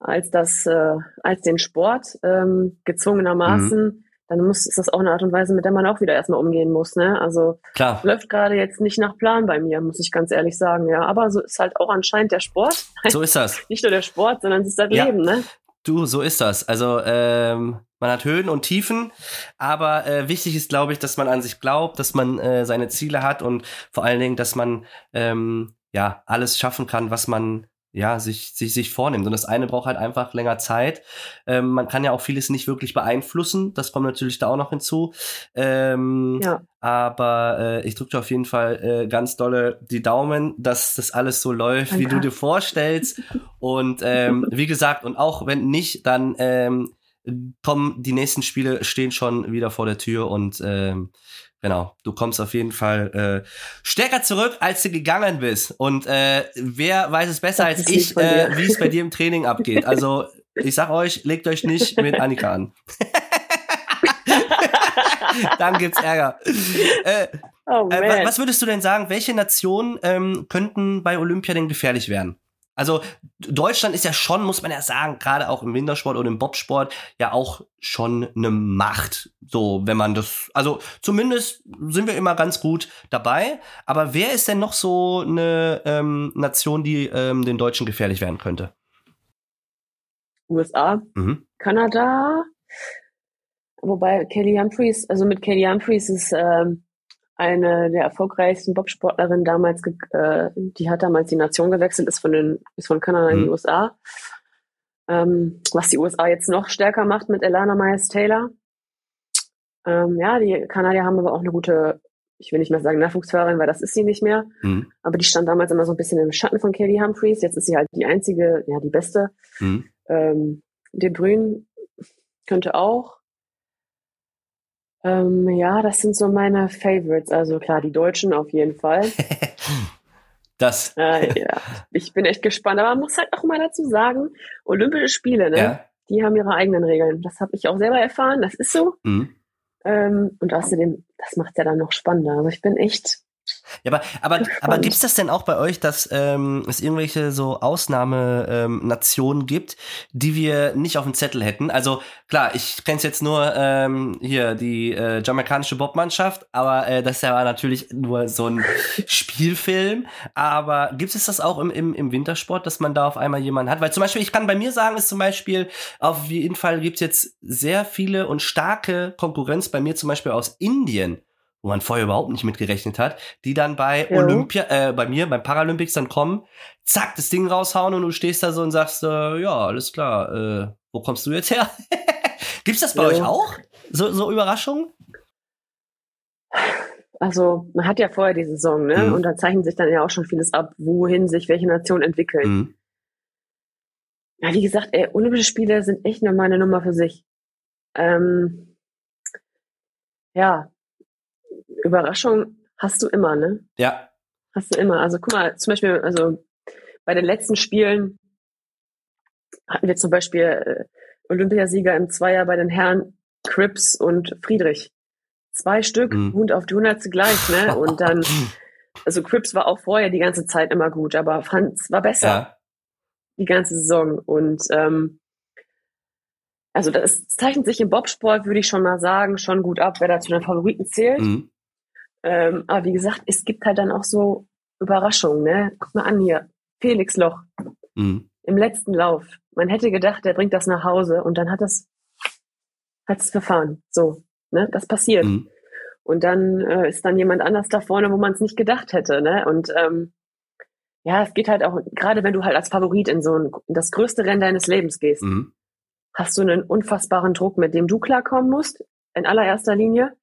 als das, äh, als den Sport, ähm, gezwungenermaßen, dann muss, ist das auch eine Art und Weise, mit der man auch wieder erstmal umgehen muss, ne? Also Klar. läuft gerade jetzt nicht nach Plan bei mir, muss ich ganz ehrlich sagen, ja. Aber so ist halt auch anscheinend der Sport. So ist das. Nicht nur der Sport, sondern es ist das Ja. Leben, ne? Du, so ist das. Also ähm, man hat Höhen und Tiefen, aber äh, wichtig ist, glaube ich, dass man an sich glaubt, dass man äh, seine Ziele hat und vor allen Dingen, dass man ähm, ja alles schaffen kann, was man ja, sich, sich, sich vornimmt. Und das eine braucht halt einfach länger Zeit. Ähm, man kann ja auch vieles nicht wirklich beeinflussen. Das kommt natürlich da auch noch hinzu. Ähm, Ja. Aber äh, ich drücke dir auf jeden Fall äh, ganz dolle die Daumen, dass das alles so läuft, wie Danke. du dir vorstellst. Und ähm, wie gesagt, und auch wenn nicht, dann kommen die nächsten Spiele stehen schon wieder vor der Tür und ähm, genau, du kommst auf jeden Fall äh, stärker zurück, als du gegangen bist. Und äh, wer weiß es besser Das als ich, äh, wie es bei dir im Training abgeht. Also ich sag euch, legt euch nicht mit Annika an. Dann gibt's Ärger. Äh, Oh äh, was würdest du denn sagen, welche Nationen ähm, könnten bei Olympia denn gefährlich werden? Also Deutschland ist ja schon, muss man ja sagen, gerade auch im Wintersport oder im Bobsport ja auch schon eine Macht. So, wenn man das, also zumindest sind wir immer ganz gut dabei. Aber wer ist denn noch so eine ähm, Nation, die ähm, den Deutschen gefährlich werden könnte? USA, Mhm. Kanada, wobei Kelly Humphreys, also mit Kelly Humphreys ist ähm, eine der erfolgreichsten Bobsportlerinnen damals, äh, die hat damals die Nation gewechselt, ist von den, ist von Kanada in die Mhm. USA. Ähm, was die USA jetzt noch stärker macht mit Elana Myers Taylor. Ähm, ja, die Kanadier haben aber auch eine gute, ich will nicht mehr sagen Nachwuchsfahrerin, weil das ist sie nicht mehr. Mhm. Aber die stand damals immer so ein bisschen im Schatten von Kelly Humphreys. Jetzt ist sie halt die einzige, ja, die beste. Mhm. Ähm, De Bruyne könnte auch. Ähm, ja, das sind so meine Favorites. Also klar, die Deutschen auf jeden Fall. Das. Äh, ja, ich bin echt gespannt. Aber man muss halt auch mal dazu sagen, Olympische Spiele, ne? Ja. Die haben ihre eigenen Regeln. Das habe ich auch selber erfahren. Das ist so. Mhm. Ähm, und außerdem, das macht ja dann noch spannender. Also ich bin echt. Ja, aber, aber, aber gibt's das denn auch bei euch, dass ähm, es irgendwelche so Ausnahmenationen ähm, gibt, die wir nicht auf dem Zettel hätten? Also klar, ich kenne jetzt nur ähm, hier die äh, jamaikanische Bobmannschaft, aber äh, das ist ja natürlich nur so ein Spielfilm. Aber gibt es das auch im, im, im Wintersport, dass man da auf einmal jemanden hat? Weil zum Beispiel, ich kann bei mir sagen, ist zum Beispiel, auf jeden Fall gibt's jetzt sehr viele und starke Konkurrenz bei mir zum Beispiel aus Indien wo man vorher überhaupt nicht mitgerechnet hat, die dann bei Ja. Olympia, äh, bei mir, beim Paralympics dann kommen, zack, das Ding raushauen und du stehst da so und sagst, äh, ja, alles klar, äh, wo kommst du jetzt her? Gibt's das bei Ja. euch auch? So, so Überraschungen? Also man hat ja vorher die Saison, ne? Mhm. Und da zeichnet sich dann ja auch schon vieles ab, wohin sich welche Nationen entwickeln. Mhm. Ja, wie gesagt, ey, Olympische Spiele sind echt nochmal eine Nummer für sich. Ähm, ja, Überraschung hast du immer, ne? Ja. Hast du immer. Also guck mal, zum Beispiel, also bei den letzten Spielen hatten wir zum Beispiel äh, Olympiasieger im Zweier bei den Herren Cripps und Friedrich. Zwei Stück, Mhm. Hund auf die Hundertste gleich, ne? Und dann, also Cripps war auch vorher die ganze Zeit immer gut, aber Franz war besser ja. die ganze Saison. Und ähm, also das zeichnet sich im Bobsport, würde ich schon mal sagen, schon gut ab, wer da zu den Favoriten zählt. Mhm. Ähm, aber wie gesagt, es gibt halt dann auch so Überraschungen. Ne? Guck mal an hier, Felix Loch Mhm. im letzten Lauf. Man hätte gedacht, der bringt das nach Hause und dann hat es hat es verfahren. So, ne? Das passiert. Mhm. Und dann äh, ist dann jemand anders da vorne, wo man es nicht gedacht hätte. Ne? Und ähm, ja, es geht halt auch, gerade wenn du halt als Favorit in so ein, in das größte Rennen deines Lebens gehst, Mhm. hast du einen unfassbaren Druck, mit dem du klarkommen musst, in allererster Linie.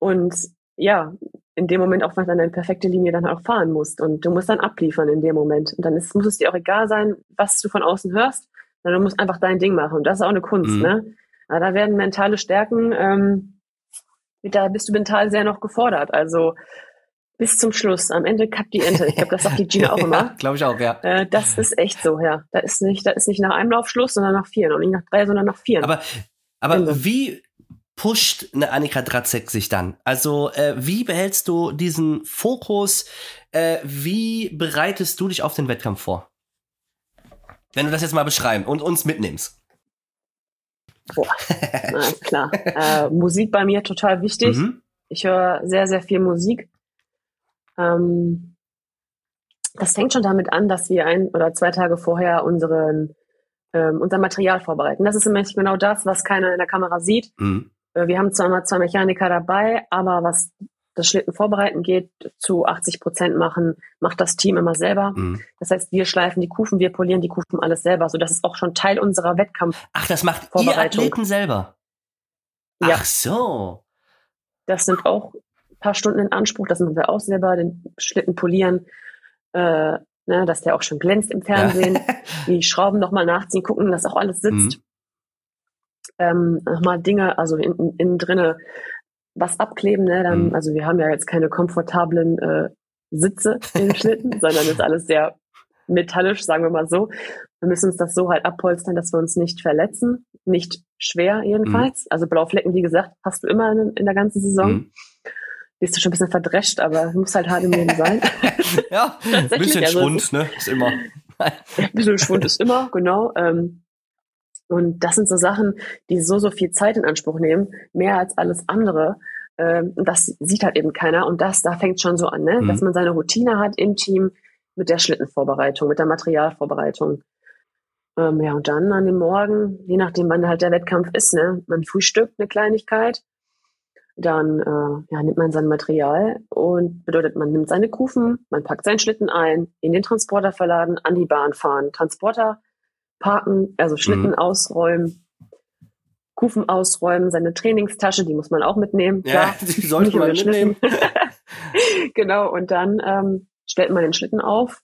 Und ja, in dem Moment auch, was dann deine perfekte Linie dann auch fahren musst. Und du musst dann abliefern in dem Moment. Und dann ist, muss es dir auch egal sein, was du von außen hörst, sondern du musst einfach dein Ding machen. Und das ist auch eine Kunst, Mhm. ne? Aber da werden mentale Stärken, ähm, da bist du mental sehr noch gefordert. Also bis zum Schluss. Am Ende kappt die Ente. Ich glaube, das sagt die Gina auch immer. Ja, glaube ich auch, ja. Äh, das ist echt so, ja. Da ist nicht, da ist nicht nach einem Lauf Schluss, sondern nach vier. Und nicht nach drei, sondern nach vier. Aber, aber wie pusht eine Annika Dratzek sich dann? Also, äh, wie behältst du diesen Fokus? Äh, wie bereitest du dich auf den Wettkampf vor? Wenn du das jetzt mal beschreiben und uns mitnimmst. Na, ist klar. Äh, Musik bei mir total wichtig. Mhm. Ich höre sehr, sehr viel Musik. Ähm, das fängt schon damit an, dass wir ein oder zwei Tage vorher unseren, ähm, unser Material vorbereiten. Das ist nämlich genau das, was keiner in der Kamera sieht. Mhm. Äh, Wir haben zwar mal zwei Mechaniker dabei, aber was das Schlitten vorbereiten geht, zu 80 Prozent machen, macht das Team immer selber. Mhm. Das heißt, wir schleifen die Kufen, wir polieren die Kufen alles selber. So, das ist auch schon Teil unserer Wettkampf. Ach, das macht ihr. Athleten selber. Ja. Ach so. Das sind auch ein paar Stunden in Anspruch. Das machen wir auch selber, den Schlitten polieren, äh, ne, dass der auch schon glänzt im Fernsehen. Die Schrauben nochmal nachziehen, gucken, dass auch alles sitzt. Mhm. Ähm, nochmal Dinge, also innen in drinne was abkleben, ne? Dann, Mhm. also wir haben ja jetzt keine komfortablen äh, Sitze im Schlitten, sondern ist alles sehr metallisch, sagen wir mal so. Wir müssen uns das so halt abpolstern, dass wir uns nicht verletzen, nicht schwer jedenfalls. Also Blauflecken, wie gesagt, hast du immer in, in der ganzen Saison. Mhm. Bist du schon ein bisschen verdrescht, aber muss halt hart im Leben sein. Ja, ein bisschen also Schwund, ne? Ist immer. Ein bisschen Schwund ist immer, genau. Ähm, und das sind so Sachen, die so, so viel Zeit in Anspruch nehmen, mehr als alles andere. Ähm, und das sieht halt eben keiner. Und das, da fängt schon so an, ne? Mhm. dass man seine Routine hat im Team mit der Schlittenvorbereitung, mit der Materialvorbereitung. Ähm, ja, und dann an dem Morgen, je nachdem, wann halt der Wettkampf ist, ne? man frühstückt eine Kleinigkeit, dann äh, ja, nimmt man sein Material und bedeutet, man nimmt seine Kufen, man packt seinen Schlitten ein, in den Transporter verladen, an die Bahn fahren, Transporter parken, also Schlitten Mhm. ausräumen, Kufen ausräumen, seine Trainingstasche, die muss man auch mitnehmen. Ja, die sollte man mitnehmen. Genau, und dann ähm, stellt man den Schlitten auf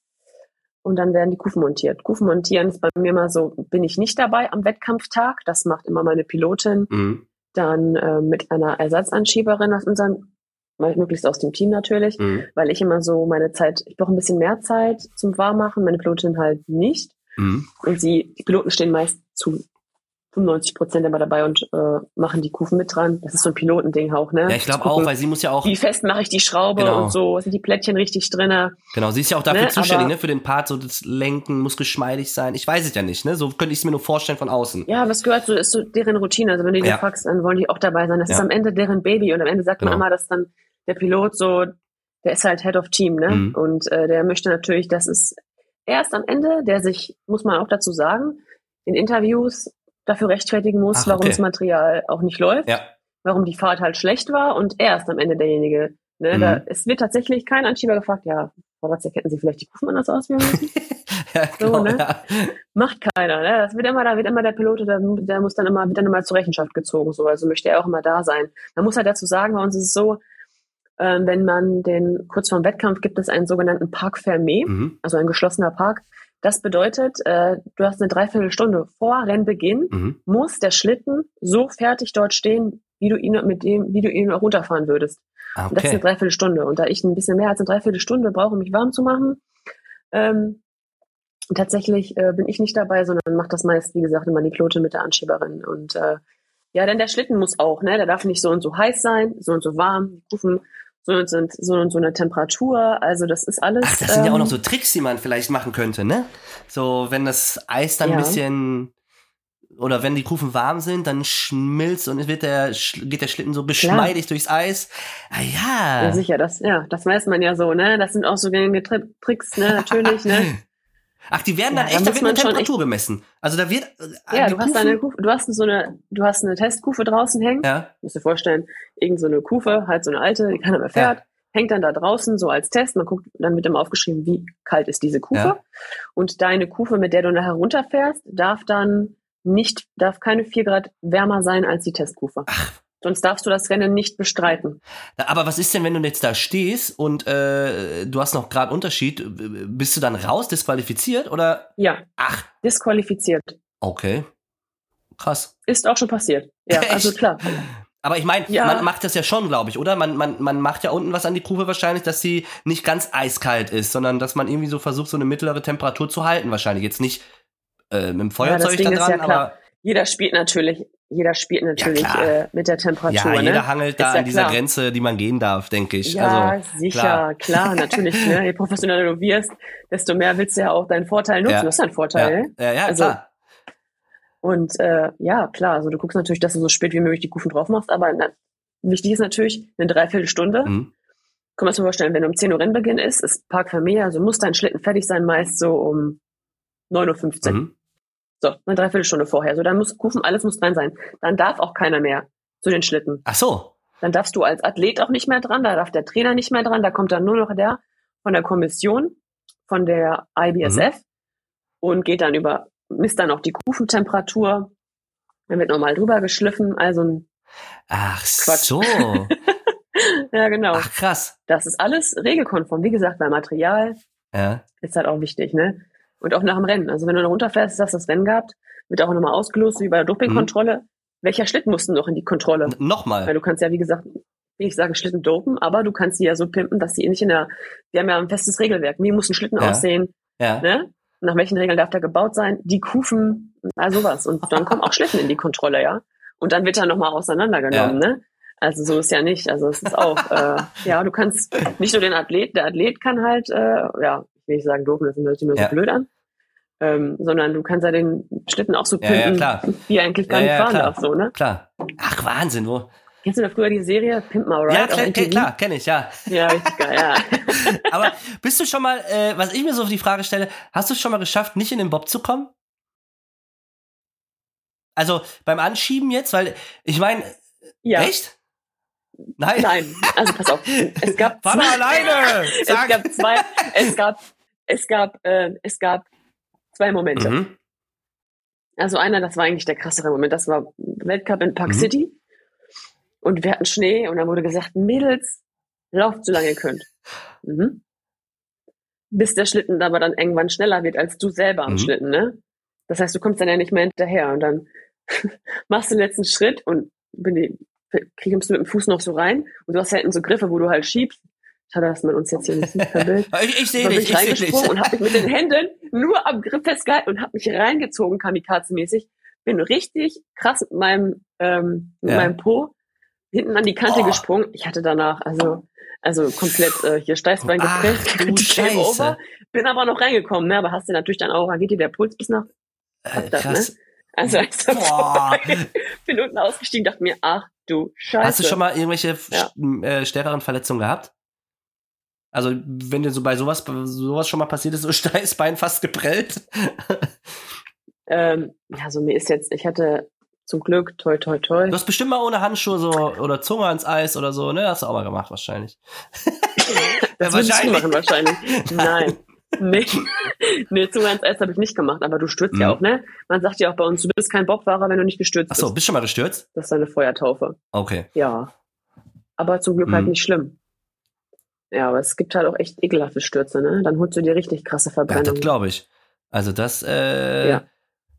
und dann werden die Kufen montiert. Kufen montieren ist bei mir immer so, bin ich nicht dabei am Wettkampftag, das macht immer meine Pilotin, Mhm. dann äh, mit einer Ersatzanschieberin aus unserem, möglichst aus dem Team natürlich, Mhm. weil ich immer so meine Zeit, ich brauche ein bisschen mehr Zeit zum Warmmachen, meine Pilotin halt nicht. Mhm. Und sie, die Piloten stehen meist zu 95 Prozent immer dabei und äh, machen die Kufen mit dran. Das ist so ein Pilotending auch, ne? Ja, ich glaube auch, weil sie muss ja auch, Wie fest mache ich die Schraube Genau. und so, sind die Plättchen richtig drinne? genau, sie ist ja auch dafür Ne, zuständig, aber- ne, für den Part, so das Lenken muss geschmeidig sein. Ich weiß es ja nicht, ne, so könnte ich es mir nur vorstellen von außen. Ja, es gehört so, ist so deren Routine. Also wenn du die Ja. fragst, dann wollen die auch dabei sein. Das Ja. ist am Ende deren Baby und am Ende sagt man Genau. immer, dass dann der Pilot so, der ist halt Head of Team, ne? Mhm. Und äh, der möchte natürlich, dass es erst am Ende, der sich, muss man auch dazu sagen, in Interviews dafür rechtfertigen muss, Ach, warum okay. das Material auch nicht läuft, Ja. warum die Fahrt halt schlecht war und erst am Ende derjenige. Ne? Mhm. Da, es wird tatsächlich kein Anschieber gefragt, ja, Frau Ratzek, hätten Sie vielleicht die Kufen anders auswählen müssen? ja, So, genau, ne? ja. Macht keiner, ne? Das wird immer, da wird immer der Pilot, der, der muss dann immer, wird dann immer zur Rechenschaft gezogen, so. Also möchte er auch immer da sein. Man muss halt dazu sagen, bei uns ist es so, ähm, wenn man den, kurz vor dem Wettkampf gibt es einen sogenannten Parc Fermé, Mhm. also ein geschlossener Park. Das bedeutet, äh, du hast eine Dreiviertelstunde vor Rennbeginn, Mhm. muss der Schlitten so fertig dort stehen, wie du ihn mit dem, wie du ihn runterfahren würdest. Ah, Und das ist eine okay. Dreiviertelstunde. Und da ich ein bisschen mehr als eine Dreiviertelstunde brauche, um mich warm zu machen, ähm, tatsächlich äh, bin ich nicht dabei, sondern macht das meist, wie gesagt, immer die Pilotin mit der Anschieberin. Und äh, ja, denn der Schlitten muss auch, ne? Der darf nicht so und so heiß sein, so und so warm, die Kufen so und so, so und so eine Temperatur. Also das ist alles. Ach, das sind ja auch ähm, noch so Tricks, die man vielleicht machen könnte, ne? So, wenn das Eis dann ein Ja. bisschen oder wenn die Kufen warm sind, dann schmilzt und es wird der, geht der Schlitten so geschmeidig durchs Eis. Ah ja. Ja, sicher, das, ja, das weiß man ja so, ne? Das sind auch so gängige Tri Tricks, ne? Natürlich, ne? Ach, die werden Ja, dann da echt, da wird eine Temperatur gemessen. Also da wird äh, Ja, du hast eine du hast so eine, du hast eine Testkufe draußen hängen. Ja, musst dir vorstellen, irgend so eine Kufe, halt so eine alte, die keiner mehr fährt, hängt dann da draußen so als Test. Man guckt, dann wird immer aufgeschrieben, wie kalt ist diese Kufe. Ja. Und deine Kufe, mit der du nachher runterfährst, darf dann nicht, darf keine vier Grad wärmer sein als die Testkufe. Sonst darfst du das Rennen nicht bestreiten. aber was ist denn, wenn du jetzt da stehst und äh, du hast noch gerade Unterschied, bist du dann raus, disqualifiziert oder? Ja, Ach, disqualifiziert. okay. Krass. Ist auch schon passiert. Ja, Echt? also klar. Aber ich meine, Ja. man macht das ja schon, glaube ich, oder? Man, man, man macht ja unten was an die Kufe wahrscheinlich, dass sie nicht ganz eiskalt ist, sondern dass man irgendwie so versucht, so eine mittlere Temperatur zu halten wahrscheinlich. Jetzt nicht äh, mit dem Feuerzeug Ding da dran, ja aber Jeder spielt natürlich, jeder spielt natürlich klar. äh, mit der Temperatur. ja, ne? jeder hangelt da ja an dieser klar. Grenze, die man gehen darf, denke ich. Ja, also, sicher, klar. klar, natürlich. Ne? Je professioneller du wirst, desto mehr willst du ja auch deinen Vorteil nutzen. Ja. Das ist ein Vorteil. ja, ne? ja, ja Also, klar. Und äh, ja, klar, also du guckst natürlich, dass du so spät wie möglich die Kufen drauf machst, aber na, wichtig ist natürlich eine Dreiviertelstunde. Mhm. Kann man sich mal vorstellen, wenn um 10 Uhr Rennbeginn ist, ist Park Vermeer, also muss dein Schlitten fertig sein, meist so um 9.15 Uhr. Mhm. So, eine Dreiviertelstunde vorher. So, dann muss Kufen, alles muss dran sein. Dann darf auch keiner mehr zu den Schlitten. Ach so. Dann darfst du als Athlet auch nicht mehr dran, da darf der Trainer nicht mehr dran, da kommt dann nur noch der von der Kommission, von der IBSF Mhm. und geht dann über, misst dann auch die Kufentemperatur, dann wird nochmal drüber geschliffen, also ein, Ach Quatsch. so. ja genau. Ach krass. Das ist alles regelkonform. Wie gesagt, beim Material Ja. ist halt auch wichtig, ne? Und auch nach dem Rennen. Also wenn du noch runterfährst, hast du das Rennen gehabt, wird auch nochmal ausgelost, wie bei der Dopingkontrolle. Welcher Schlitten mussten noch in die Kontrolle? N- Nochmal. Weil du kannst ja, wie gesagt, ich sagen, Schlitten dopen, aber du kannst die ja so pimpen, dass die nicht in der, wir haben ja ein festes Regelwerk. Wie muss ein Schlitten Ja. aussehen, Ja. ne? Nach welchen Regeln darf der gebaut sein? Die Kufen, also sowas. Und dann kommen auch Schlitten in die Kontrolle, ja? Und dann wird er nochmal auseinandergenommen, ne? Also so ist ja nicht. Also es ist auch, äh, ja, du kannst nicht nur den Athlet, der Athlet kann halt, äh, ja, will nicht sagen doof, das hört sich Ja. so blöd an, ähm, sondern du kannst ja den Schlitten auch so Ja, ja, pimpen, klar. wie er eigentlich gar Ja, nicht ja, fahren klar. darf, so, ne? Klar. Ach, Wahnsinn, wo? Kennst du da früher die Serie Pimp My Ride Ja, auf klar, klar kenne ich, ja. Ja, richtig geil, ja. Aber bist du schon mal, äh, was ich mir so die Frage stelle, hast du es schon mal geschafft, nicht in den Bob zu kommen? Also beim Anschieben jetzt, weil ich meine, ja. echt? Nein. Nein, also pass auf. Es gab Fahr zwei, alleine! es gab zwei, es gab, es gab, äh, es gab zwei Momente. Mhm. Also einer, das war eigentlich der krassere Moment. Das war Weltcup in Park Mhm. City. Und wir hatten Schnee und dann wurde gesagt, Mädels, lauft so lange ihr könnt. Mhm. Bis der Schlitten aber dann irgendwann schneller wird als du selber am Mhm. Schlitten, ne? Das heißt, du kommst dann ja nicht mehr hinterher und dann machst du den letzten Schritt und bin die, kriegst du mit dem Fuß noch so rein und du hast hinten so Griffe, wo du halt schiebst. Schade, dass man uns jetzt hier nicht sieht Bild. Ich, ich sehe dich, ich ich reingesprungen dich. und habe mich mit den Händen nur am Griff festgehalten und habe mich reingezogen, kamikaze-mäßig. Bin richtig krass mit meinem, ähm, mit Ja. meinem Po hinten an die Kante Oh. gesprungen. Ich hatte danach also also komplett äh, hier Steißbein Ach, gepresst, Game over. Bin aber noch reingekommen, ne? Aber hast du natürlich dann auch, dann geht dir der Puls bis nach. Äh, das, krass. Also als Boah. bin unten ausgestiegen, dachte mir, ach du Scheiße. Hast du schon mal irgendwelche Ja. äh, stärkeren Verletzungen gehabt? Also, wenn dir so bei sowas, sowas schon mal passiert ist, so Steißbein fast geprellt. Ähm, ja, so mir ist jetzt, ich hatte zum Glück, toi toi toi. Du hast bestimmt mal ohne Handschuhe so oder Zunge ans Eis oder so, ne? Hast du auch mal gemacht, wahrscheinlich. Das Ja, du wahrscheinlich. machen wahrscheinlich. Nein. Nee, nee zu ganz Eis habe ich nicht gemacht, aber du stürzt ja Mhm. auch, ne? Man sagt ja auch bei uns, du bist kein Bobfahrer, wenn du nicht gestürzt Ach so, bist. bist schon mal gestürzt? Das ist deine Feuertaufe. Okay. Ja. Aber zum Glück halt Mhm. nicht schlimm. Ja, aber es gibt halt auch echt ekelhafte Stürze, ne? Dann holst du dir richtig krasse Ja, Verbrennungen. das glaube ich. Also das, äh, Ja.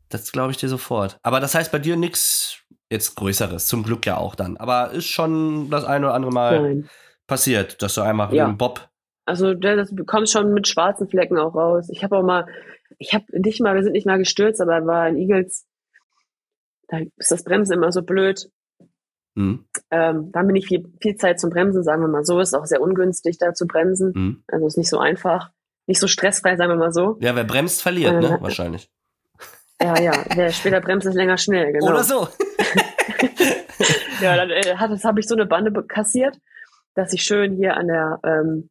das glaube ich dir sofort. Aber das heißt bei dir nichts jetzt Größeres, zum Glück ja auch dann. Aber ist schon das eine oder andere Mal Nein. passiert, dass du einmal Ja. mit dem Bob. Also das bekommst schon mit schwarzen Flecken auch raus. Ich habe auch mal, ich habe nicht mal, wir sind nicht mal gestürzt, aber war in Eagles, da ist das Bremsen immer so blöd. Hm, Ähm, da wir nicht viel, viel Zeit zum Bremsen, sagen wir mal so. Ist auch sehr ungünstig, da zu bremsen. hm. Also ist nicht so einfach. Nicht so stressfrei, sagen wir mal so. Ja, wer bremst, verliert, Ähm, ne? Wahrscheinlich. Ja, ja. Wer später bremst, ist länger schnell, genau. Oder so. Ja, dann äh, habe ich so eine Bande kassiert, dass ich schön hier an der ähm,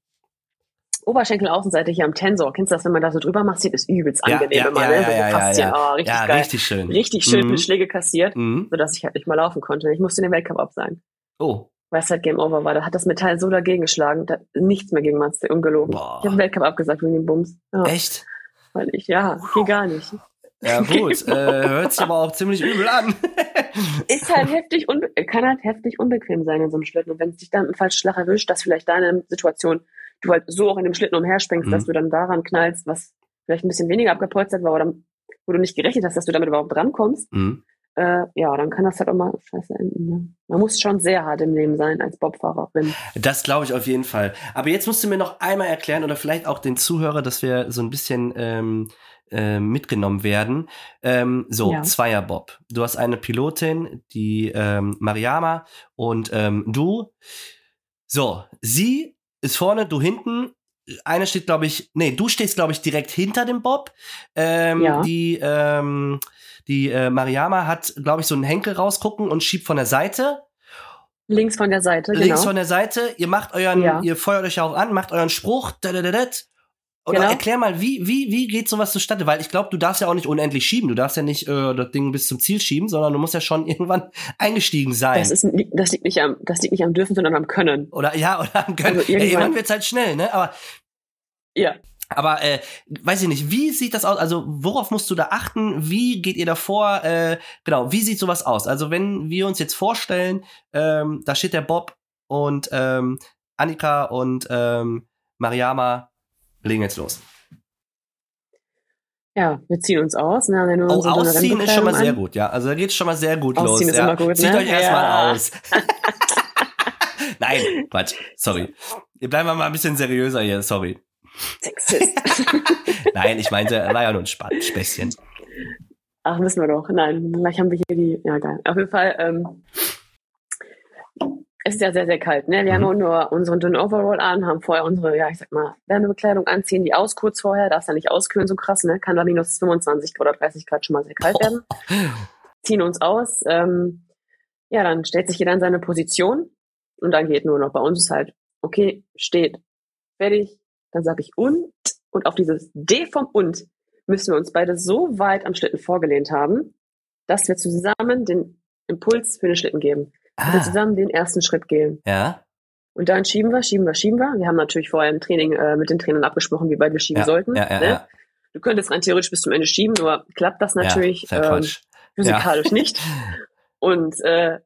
Oberschenkelaußenseite hier am Tensor, kennst du das, wenn man da so drüber massiert, ist übelst Ja, angenehm ja, immer, ja, ne? ja, so ja, ja, Faszien, ja. Oh, richtig ja, geil. richtig schön. Richtig schön Mhm. mit Schläge kassiert, Mhm. sodass ich halt nicht mal laufen konnte. Ich musste den Weltcup absagen, Oh. weil es halt Game Over war. Da hat das Metall so dagegen geschlagen, da, nichts mehr gegen Mazda, ungelogen. Boah. Ich habe den Weltcup abgesagt wegen dem Bums. Ja, Echt? weil ich, ja, geht gar nicht. Ja, gut. äh, hört sich aber auch ziemlich übel an. Ist halt heftig, unbe kann halt heftig unbequem sein in so einem Schlitten. Und wenn es dich dann im falschen Schlag erwischt, dass vielleicht deine Situation, du halt so auch in dem Schlitten umherspringst, Mhm. dass du dann daran knallst, was vielleicht ein bisschen weniger abgepolstert war oder wo du nicht gerechnet hast, dass du damit überhaupt drankommst, Mhm. äh, ja, dann kann das halt auch mal scheiße enden. Ne? Man muss schon sehr hart im Leben sein als Bobfahrerin. Das glaube ich auf jeden Fall. Aber jetzt musst du mir noch einmal erklären oder vielleicht auch den Zuhörer, dass wir so ein bisschen ähm, äh, mitgenommen werden. Ähm, so, Ja. Zweierbob. Du hast eine Pilotin, die ähm, Mariama und ähm, du. So, sie ist vorne, du hinten. Eine steht, glaube ich, nee, du stehst, glaube ich, direkt hinter dem Bob. Ähm, Ja. Die, ähm, die äh, Mariama hat, glaube ich, so einen Henkel rausgucken und schiebt von der Seite. Links von der Seite, Links genau. von der Seite, ihr macht euren, Ja. ihr feuert euch auch an, macht euren Spruch, dadadadat, Oder Genau. erklär mal, wie, wie, wie geht sowas zustande? Weil ich glaube, du darfst ja auch nicht unendlich schieben. Du darfst ja nicht äh, das Ding bis zum Ziel schieben, sondern du musst ja schon irgendwann eingestiegen sein. Das, ist, das, liegt nicht am, das liegt nicht am Dürfen, sondern am Können. oder ja, oder am Können. Also ja, irgendwann- irgendwann wird's halt schnell, ne? Aber Ja. Aber äh, weiß ich nicht, wie sieht das aus? Also worauf musst du da achten? Wie geht ihr davor? Äh, genau, wie sieht sowas aus? Also wenn wir uns jetzt vorstellen, ähm, da steht der Bob und ähm, Annika und ähm, Mariama legen jetzt los. Ja, wir ziehen uns aus. Ne, wenn wir Oh, ausziehen ist schon mal Rennbekleidung sehr an. gut, ja. Also da geht's schon mal sehr gut Ausziehen los. ist ja. immer gut, Zieht ne? euch erstmal Ja. aus. Nein, Quatsch, sorry. Wir bleiben mal ein bisschen seriöser hier, sorry. Sexist. Nein, ich meinte, war ja nur ein Spa Späßchen. Ach, wissen wir doch. Nein, gleich haben wir hier die. Ja, geil. Auf jeden Fall, ähm, es ist ja sehr, sehr kalt. Ne? Wir Mhm. haben nur unseren dünnen Overall an, haben vorher unsere, ja, ich sag mal, Wärmebekleidung anziehen, die aus kurz vorher, darfst ja nicht auskühlen, so krass, ne? Kann bei minus 25 oder 30 Grad schon mal sehr kalt werden. Ziehen uns aus. Ähm, ja, dann stellt sich jeder in seine Position und dann geht nur noch. Bei uns ist halt, okay, steht, fertig, dann sage ich und und auf dieses D vom und müssen wir uns beide so weit am Schlitten vorgelehnt haben, dass wir zusammen den Impuls für den Schlitten geben. Dass wir Ah, zusammen den ersten Schritt gehen. ja, Und dann schieben wir, schieben wir, schieben wir. Wir haben natürlich vorher im Training äh, mit den Trainern abgesprochen, wie weit wir schieben ja, sollten. ja, ja, ne? ja. Du könntest rein theoretisch bis zum Ende schieben, nur klappt das natürlich ja, ähm, physikalisch nicht. Und äh,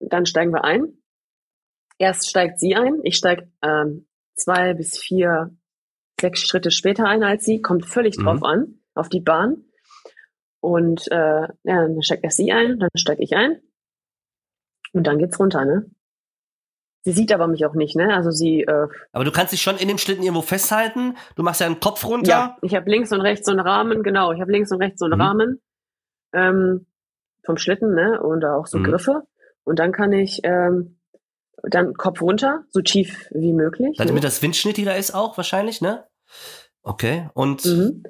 dann steigen wir ein. Erst steigt sie ein. Ich steige ähm, zwei bis vier, sechs Schritte später ein als sie. Kommt völlig Mhm. drauf an, auf die Bahn. Und äh, ja, dann steigt erst sie ein, dann steige ich ein. Und dann geht's runter, ne? Sie sieht aber mich auch nicht, ne? Also sie, äh, Aber du kannst dich schon in dem Schlitten irgendwo festhalten. Du machst ja einen Kopf runter. ja, ich habe links und rechts so einen Rahmen, genau. Ich habe links und rechts so einen Mhm. Rahmen ähm, vom Schlitten, ne? Und auch so Mhm. Griffe. Und dann kann ich ähm, dann Kopf runter, so tief wie möglich. Damit ne? das windschnittiger ist auch wahrscheinlich, ne? Okay. Und mhm.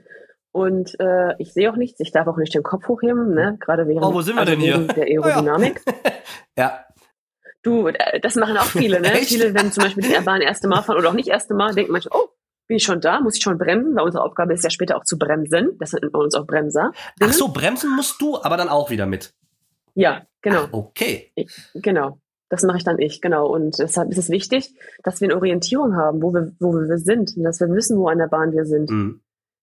Und äh, ich sehe auch nichts, ich darf auch nicht den Kopf hochheben, ne? Gerade während Oh, wo sind wir also denn hier? der Aerodynamik. ja, Du, äh, das machen auch viele, ne? Viele, wenn zum Beispiel die Bahn erste Mal fahren oder auch nicht erste Mal, denken manchmal, oh, bin ich schon da, muss ich schon bremsen, weil unsere Aufgabe ist ja später auch zu bremsen. Das nennt man uns auch Bremser. Ach so, bremsen musst du, aber dann auch wieder mit. Ja, genau. Okay. Genau. Das mache ich dann ich, genau. Und deshalb ist es wichtig, dass wir eine Orientierung haben, wo wir, wo wir sind, und dass wir wissen, wo an der Bahn wir sind. Mhm.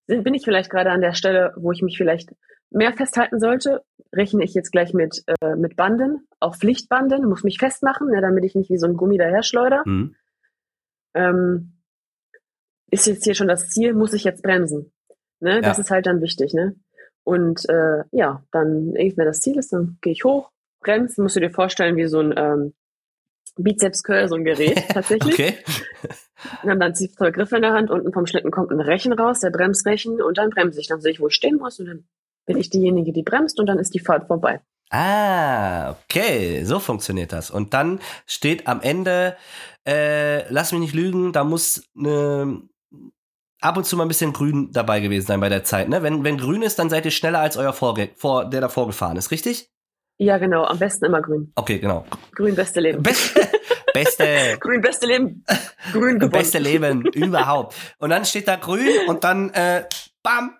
Bin ich vielleicht gerade an der Stelle, wo ich mich vielleicht mehr festhalten sollte? Rechne ich jetzt gleich mit, äh, mit Banden, auch Pflichtbanden, muss mich festmachen, ne, damit ich nicht wie so ein Gummi daher schleudere. Mhm. Ähm, ist jetzt hier schon das Ziel, muss ich jetzt bremsen? Ne, Das Ja. ist halt dann wichtig, ne? Und äh, ja, dann, wenn das Ziel ist, dann gehe ich hoch, bremse, musst du dir vorstellen, wie so ein ähm, Bizeps-Curl, so ein Gerät tatsächlich. Okay. Wir haben dann zwei Griffe in der Hand, unten vom Schlitten kommt ein Rechen raus, der Bremsrechen, und dann bremse ich. Dann sehe ich, wo ich stehen muss, und dann bin ich diejenige, die bremst, und dann ist die Fahrt vorbei. Ah, okay, so funktioniert das. Und dann steht am Ende, äh, lass mich nicht lügen, da muss ne, ab und zu mal ein bisschen grün dabei gewesen sein bei der Zeit. Ne? Wenn, wenn grün ist, dann seid ihr schneller als euer Vorge vor, der davor gefahren ist, richtig? Ja, genau, am besten immer grün. Okay, genau. Grün, beste Leben. Beste, beste, grün, beste Leben. Grün gewonnen. beste Leben überhaupt. Und dann steht da grün und dann, äh, bam,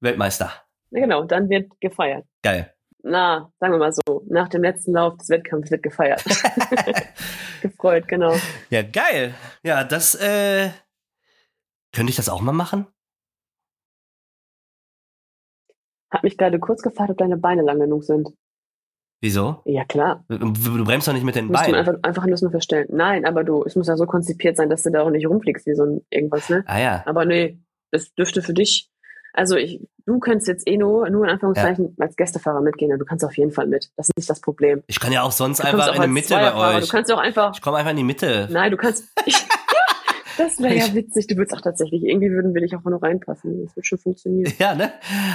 Weltmeister. Ja, genau, dann wird gefeiert. Geil. Na, sagen wir mal so, nach dem letzten Lauf des Wettkampfs wird gefeiert. Gefreut, genau. Ja, geil. Ja, das, äh, könnte ich das auch mal machen? Hat mich gerade kurz gefragt, ob deine Beine lang genug sind. Wieso? Ja, klar. Du du bremst doch nicht mit den Musst Beinen. einfach, einfach nur verstellen. Nein, aber du, es muss ja so konzipiert sein, dass du da auch nicht rumfliegst wie so ein irgendwas, ne? Ah ja. Aber nee, das dürfte für dich. Also ich, du könntest jetzt eh nur, nur in Anführungszeichen als Gästefahrer mitgehen. Du kannst auf jeden Fall mit. Das ist nicht das Problem. Ich kann ja auch sonst einfach auch in als Mitte bei euch. Du kannst auch einfach. Ich komme einfach in die Mitte. Nein, du kannst. das wäre ja Ich- witzig. Du würdest auch tatsächlich. Irgendwie würden wir dich auch noch reinpassen. Das wird schon funktionieren. Ja, ne?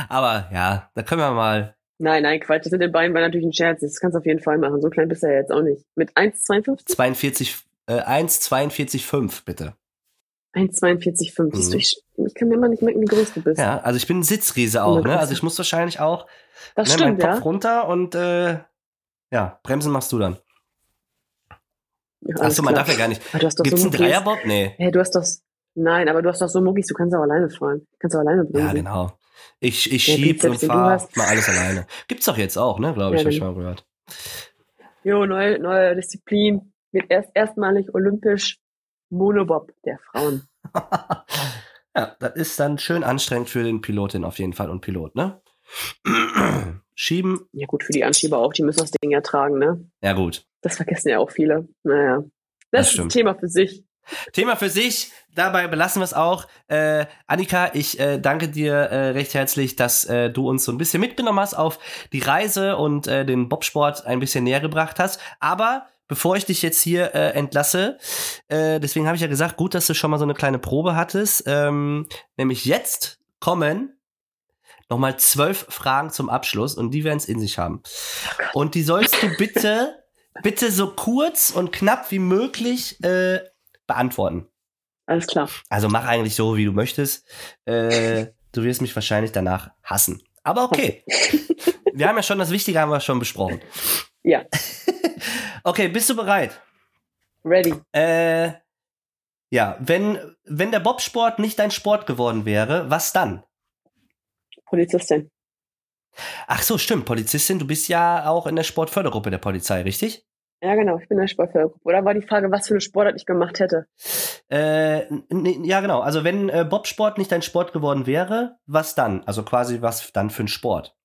Aber ja, da können wir mal. Nein, nein, Quatsch. Das mit den Beinen war natürlich ein Scherz. Das kannst du auf jeden Fall machen. So klein bist du ja jetzt auch nicht. Mit 1,52? 42, äh, 1,42,5, bitte. 1,42,5. Siehst du, Mhm. ich, ich kann mir immer nicht merken, wie groß du bist. Ja, also ich bin ein Sitzriese auch, ne? Also ich muss wahrscheinlich auch das ne, stimmt, meinen Kopf ja. runter und äh, ja, Bremsen machst du dann. ja Achso, man darf ja gar nicht. Aber du hast doch Gibt's so einen Dreierbob? Nee. Hey, du hast doch, Nein, aber du hast doch so Muckis, du kannst auch alleine fahren. Kannst auch alleine bringen. Ja, genau. Ich, ich schieb und Bizeps, du fahr mal alles alleine. Gibt's doch jetzt auch, ne? Glaube ich, Ja, hab ich mal gehört. Jo, neue, neue Disziplin. Wird erst erstmalig olympisch Monobob der Frauen. ja, das ist dann schön anstrengend für den Pilotin auf jeden Fall und Pilot, ne? Schieben, Ja gut, für die Anschieber auch, die müssen das Ding ja tragen, ne? ja gut. Das vergessen ja auch viele. Naja. Das Das, ist ein. Thema für sich. Thema für sich, dabei belassen wir es auch. Äh, Annika, ich äh, danke dir äh, recht herzlich, dass äh, du uns so ein bisschen mitgenommen hast auf die Reise und äh, den Bobsport ein bisschen näher gebracht hast. Aber bevor ich dich jetzt hier äh, entlasse, deswegen habe ich ja gesagt, gut, dass du schon mal so eine kleine Probe hattest. Ähm, nämlich jetzt kommen nochmal zwölf Fragen zum Abschluss und die werden es in sich haben. Und die sollst du bitte, bitte so kurz und knapp wie möglich äh, beantworten. Alles klar. Also mach eigentlich so, wie du möchtest. Äh, du wirst mich wahrscheinlich danach hassen. Aber okay. Wir haben ja schon das Wichtige haben wir schon besprochen. Ja, Okay, bist du bereit? ready. Äh, ja, wenn, wenn der Bobsport nicht dein Sport geworden wäre, was dann? Polizistin. Ach so, stimmt, Polizistin, du bist ja auch in der Sportfördergruppe der Polizei, richtig? Ja, genau, ich bin in der Sportfördergruppe. Oder war die Frage, was für eine Sportart ich gemacht hätte? Äh, n- ja, genau. Also wenn äh, Bobsport nicht dein Sport geworden wäre, was dann? Also quasi was dann für ein Sport?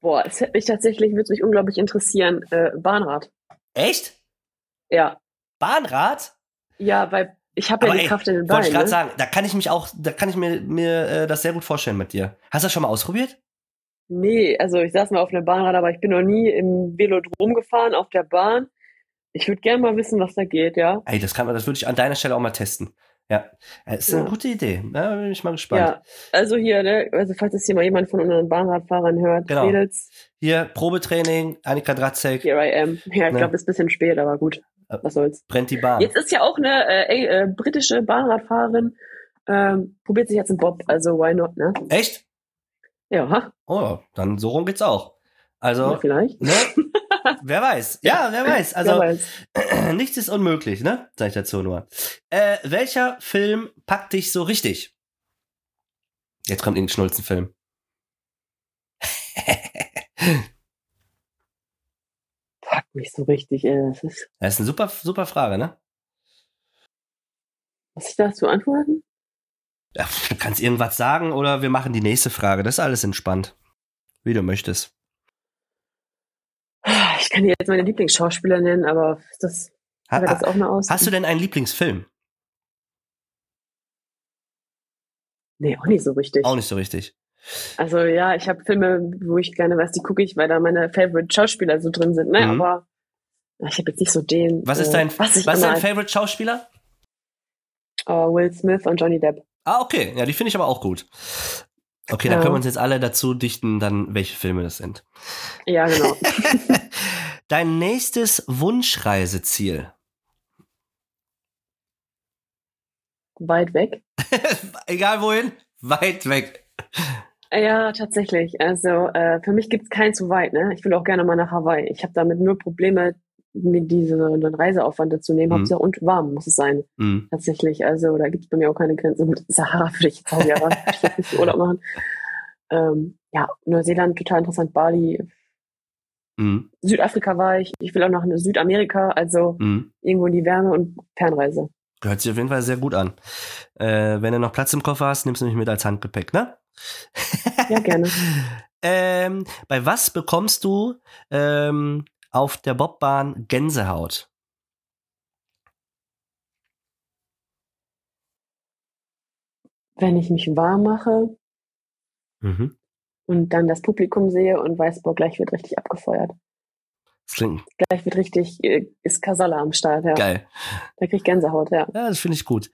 Boah, es hätte mich tatsächlich, würde mich unglaublich interessieren. Äh, Bahnrad. Echt? Ja. Bahnrad? Ja, weil ich habe ja die ey, Kraft in den Wollte ich Beinen. gerade Ne? sagen, da kann ich mich auch, da kann ich mir, mir äh, das sehr gut vorstellen mit dir. Hast du das schon mal ausprobiert? Nee, also ich saß mal auf einem Bahnrad, aber ich bin noch nie im Velodrom gefahren, auf der Bahn. Ich würde gerne mal wissen, was da geht, ja. Ey, das kann man, das würde ich an deiner Stelle auch mal testen. Ja, das ist eine Ja. gute Idee. Da bin ich mal gespannt. Ja, also hier, ne, also falls es hier mal jemand von unseren Bahnradfahrern hört, Genau. Mädels, Hier, Probetraining, Annika Dratzek, here I am. Ja, ich Ne. glaube, ist ein bisschen spät, aber gut, Äh, was soll's. brennt die Bahn. Jetzt ist ja auch eine äh, äh, britische Bahnradfahrerin, ähm, probiert sich jetzt einen Bob, also why not, ne? Echt? Ja, Oh, dann so rum geht's auch. Also, ja vielleicht. ne? wer weiß. Ja, wer weiß. Also, Wer weiß. nichts ist unmöglich, ne? Sag ich dazu nur. Äh, welcher Film packt dich so richtig? Jetzt kommt irgendein Schnulzenfilm. Packt mich so richtig, ey. Das ist, Das ist eine super, super Frage, ne? muss ich dazu antworten? Du kannst irgendwas sagen oder wir machen die nächste Frage. Das ist alles entspannt. Wie du möchtest. Ich kann dir jetzt meine Lieblingsschauspieler nennen, aber das, Ha, wäre das auch eine Aus? hast du denn einen Lieblingsfilm? Nee, auch nicht so richtig. Auch nicht so richtig. Also ja, ich habe Filme, wo ich gerne weiß, die gucke ich, weil da meine Favorite Schauspieler so drin sind, ne? Mhm. Aber ich habe jetzt nicht so den. Was ist äh, dein, was ich was ist dein Favorite Schauspieler? Oh, Will Smith und Johnny Depp. Ah, okay. Ja, die finde ich aber auch gut. Okay, dann können wir uns jetzt alle dazu dichten, dann welche Filme das sind. Ja, genau. Dein nächstes Wunschreiseziel. Weit weg. Egal wohin, weit weg. Ja, tatsächlich. Also äh, für mich gibt's keinen zu weit, ne? Ich will auch gerne mal nach Hawaii. Ich habe damit nur Probleme, mir diesen Reiseaufwand dazu nehmen. Mhm. Hauptsache und warm muss es sein. Hm. Tatsächlich. Also da gibt's bei mir auch keine Grenzen. Mit Sahara würde ich jetzt auch nicht Urlaub machen. Ähm, ja, Neuseeland total interessant. Bali, Hm. Südafrika war ich. Ich will auch nach Südamerika. Also Hm. irgendwo in die Wärme und Fernreise. Hört sich auf jeden Fall sehr gut an. Äh, wenn du noch Platz im Koffer hast, nimmst du mich mit als Handgepäck, ne? Ja, gerne. ähm, bei was bekommst du ähm, auf der Bobbahn Gänsehaut? Wenn ich mich warm mache Mhm. und dann das Publikum sehe und weiß, boah, gleich wird richtig abgefeuert. Klingt Gleich wird richtig, äh, ist Kasala am Start, ja. geil. Da krieg ich Gänsehaut, ja. Ja, das finde ich gut.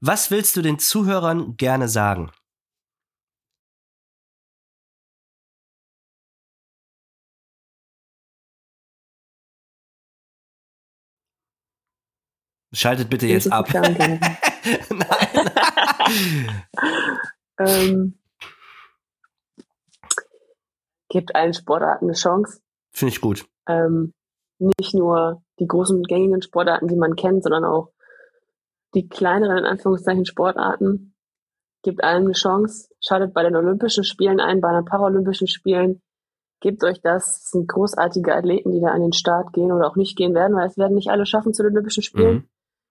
Was willst du den Zuhörern gerne sagen? Schaltet bitte jetzt ab. Nein. ähm, gibt allen Sportarten eine Chance. Finde ich gut. Ähm, nicht nur die großen gängigen Sportarten, die man kennt, sondern auch die kleineren, in Anführungszeichen, Sportarten. Gebt allen eine Chance. Schaltet bei den Olympischen Spielen ein, bei den Paralympischen Spielen. Gebt euch das. Es sind großartige Athleten, die da an den Start gehen oder auch nicht gehen werden, weil es werden nicht alle schaffen zu den Olympischen Spielen. Mhm.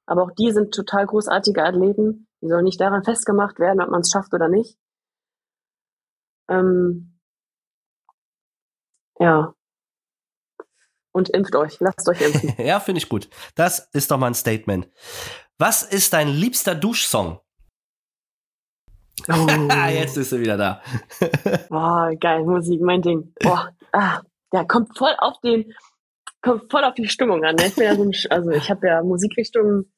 Aber auch die sind total großartige Athleten. Die sollen nicht daran festgemacht werden, ob man es schafft oder nicht. Ähm, ja. Und impft euch. Lasst euch impfen. ja, finde ich gut. Das ist doch mal ein Statement. Was ist dein liebster Duschsong? Oh. Jetzt bist du wieder da. Boah, geil, Musik, mein Ding. Boah, ah, der kommt voll auf den, kommt voll auf die Stimmung an. Ne? Ich bin ja so ein, also ich habe ja Musikrichtungen,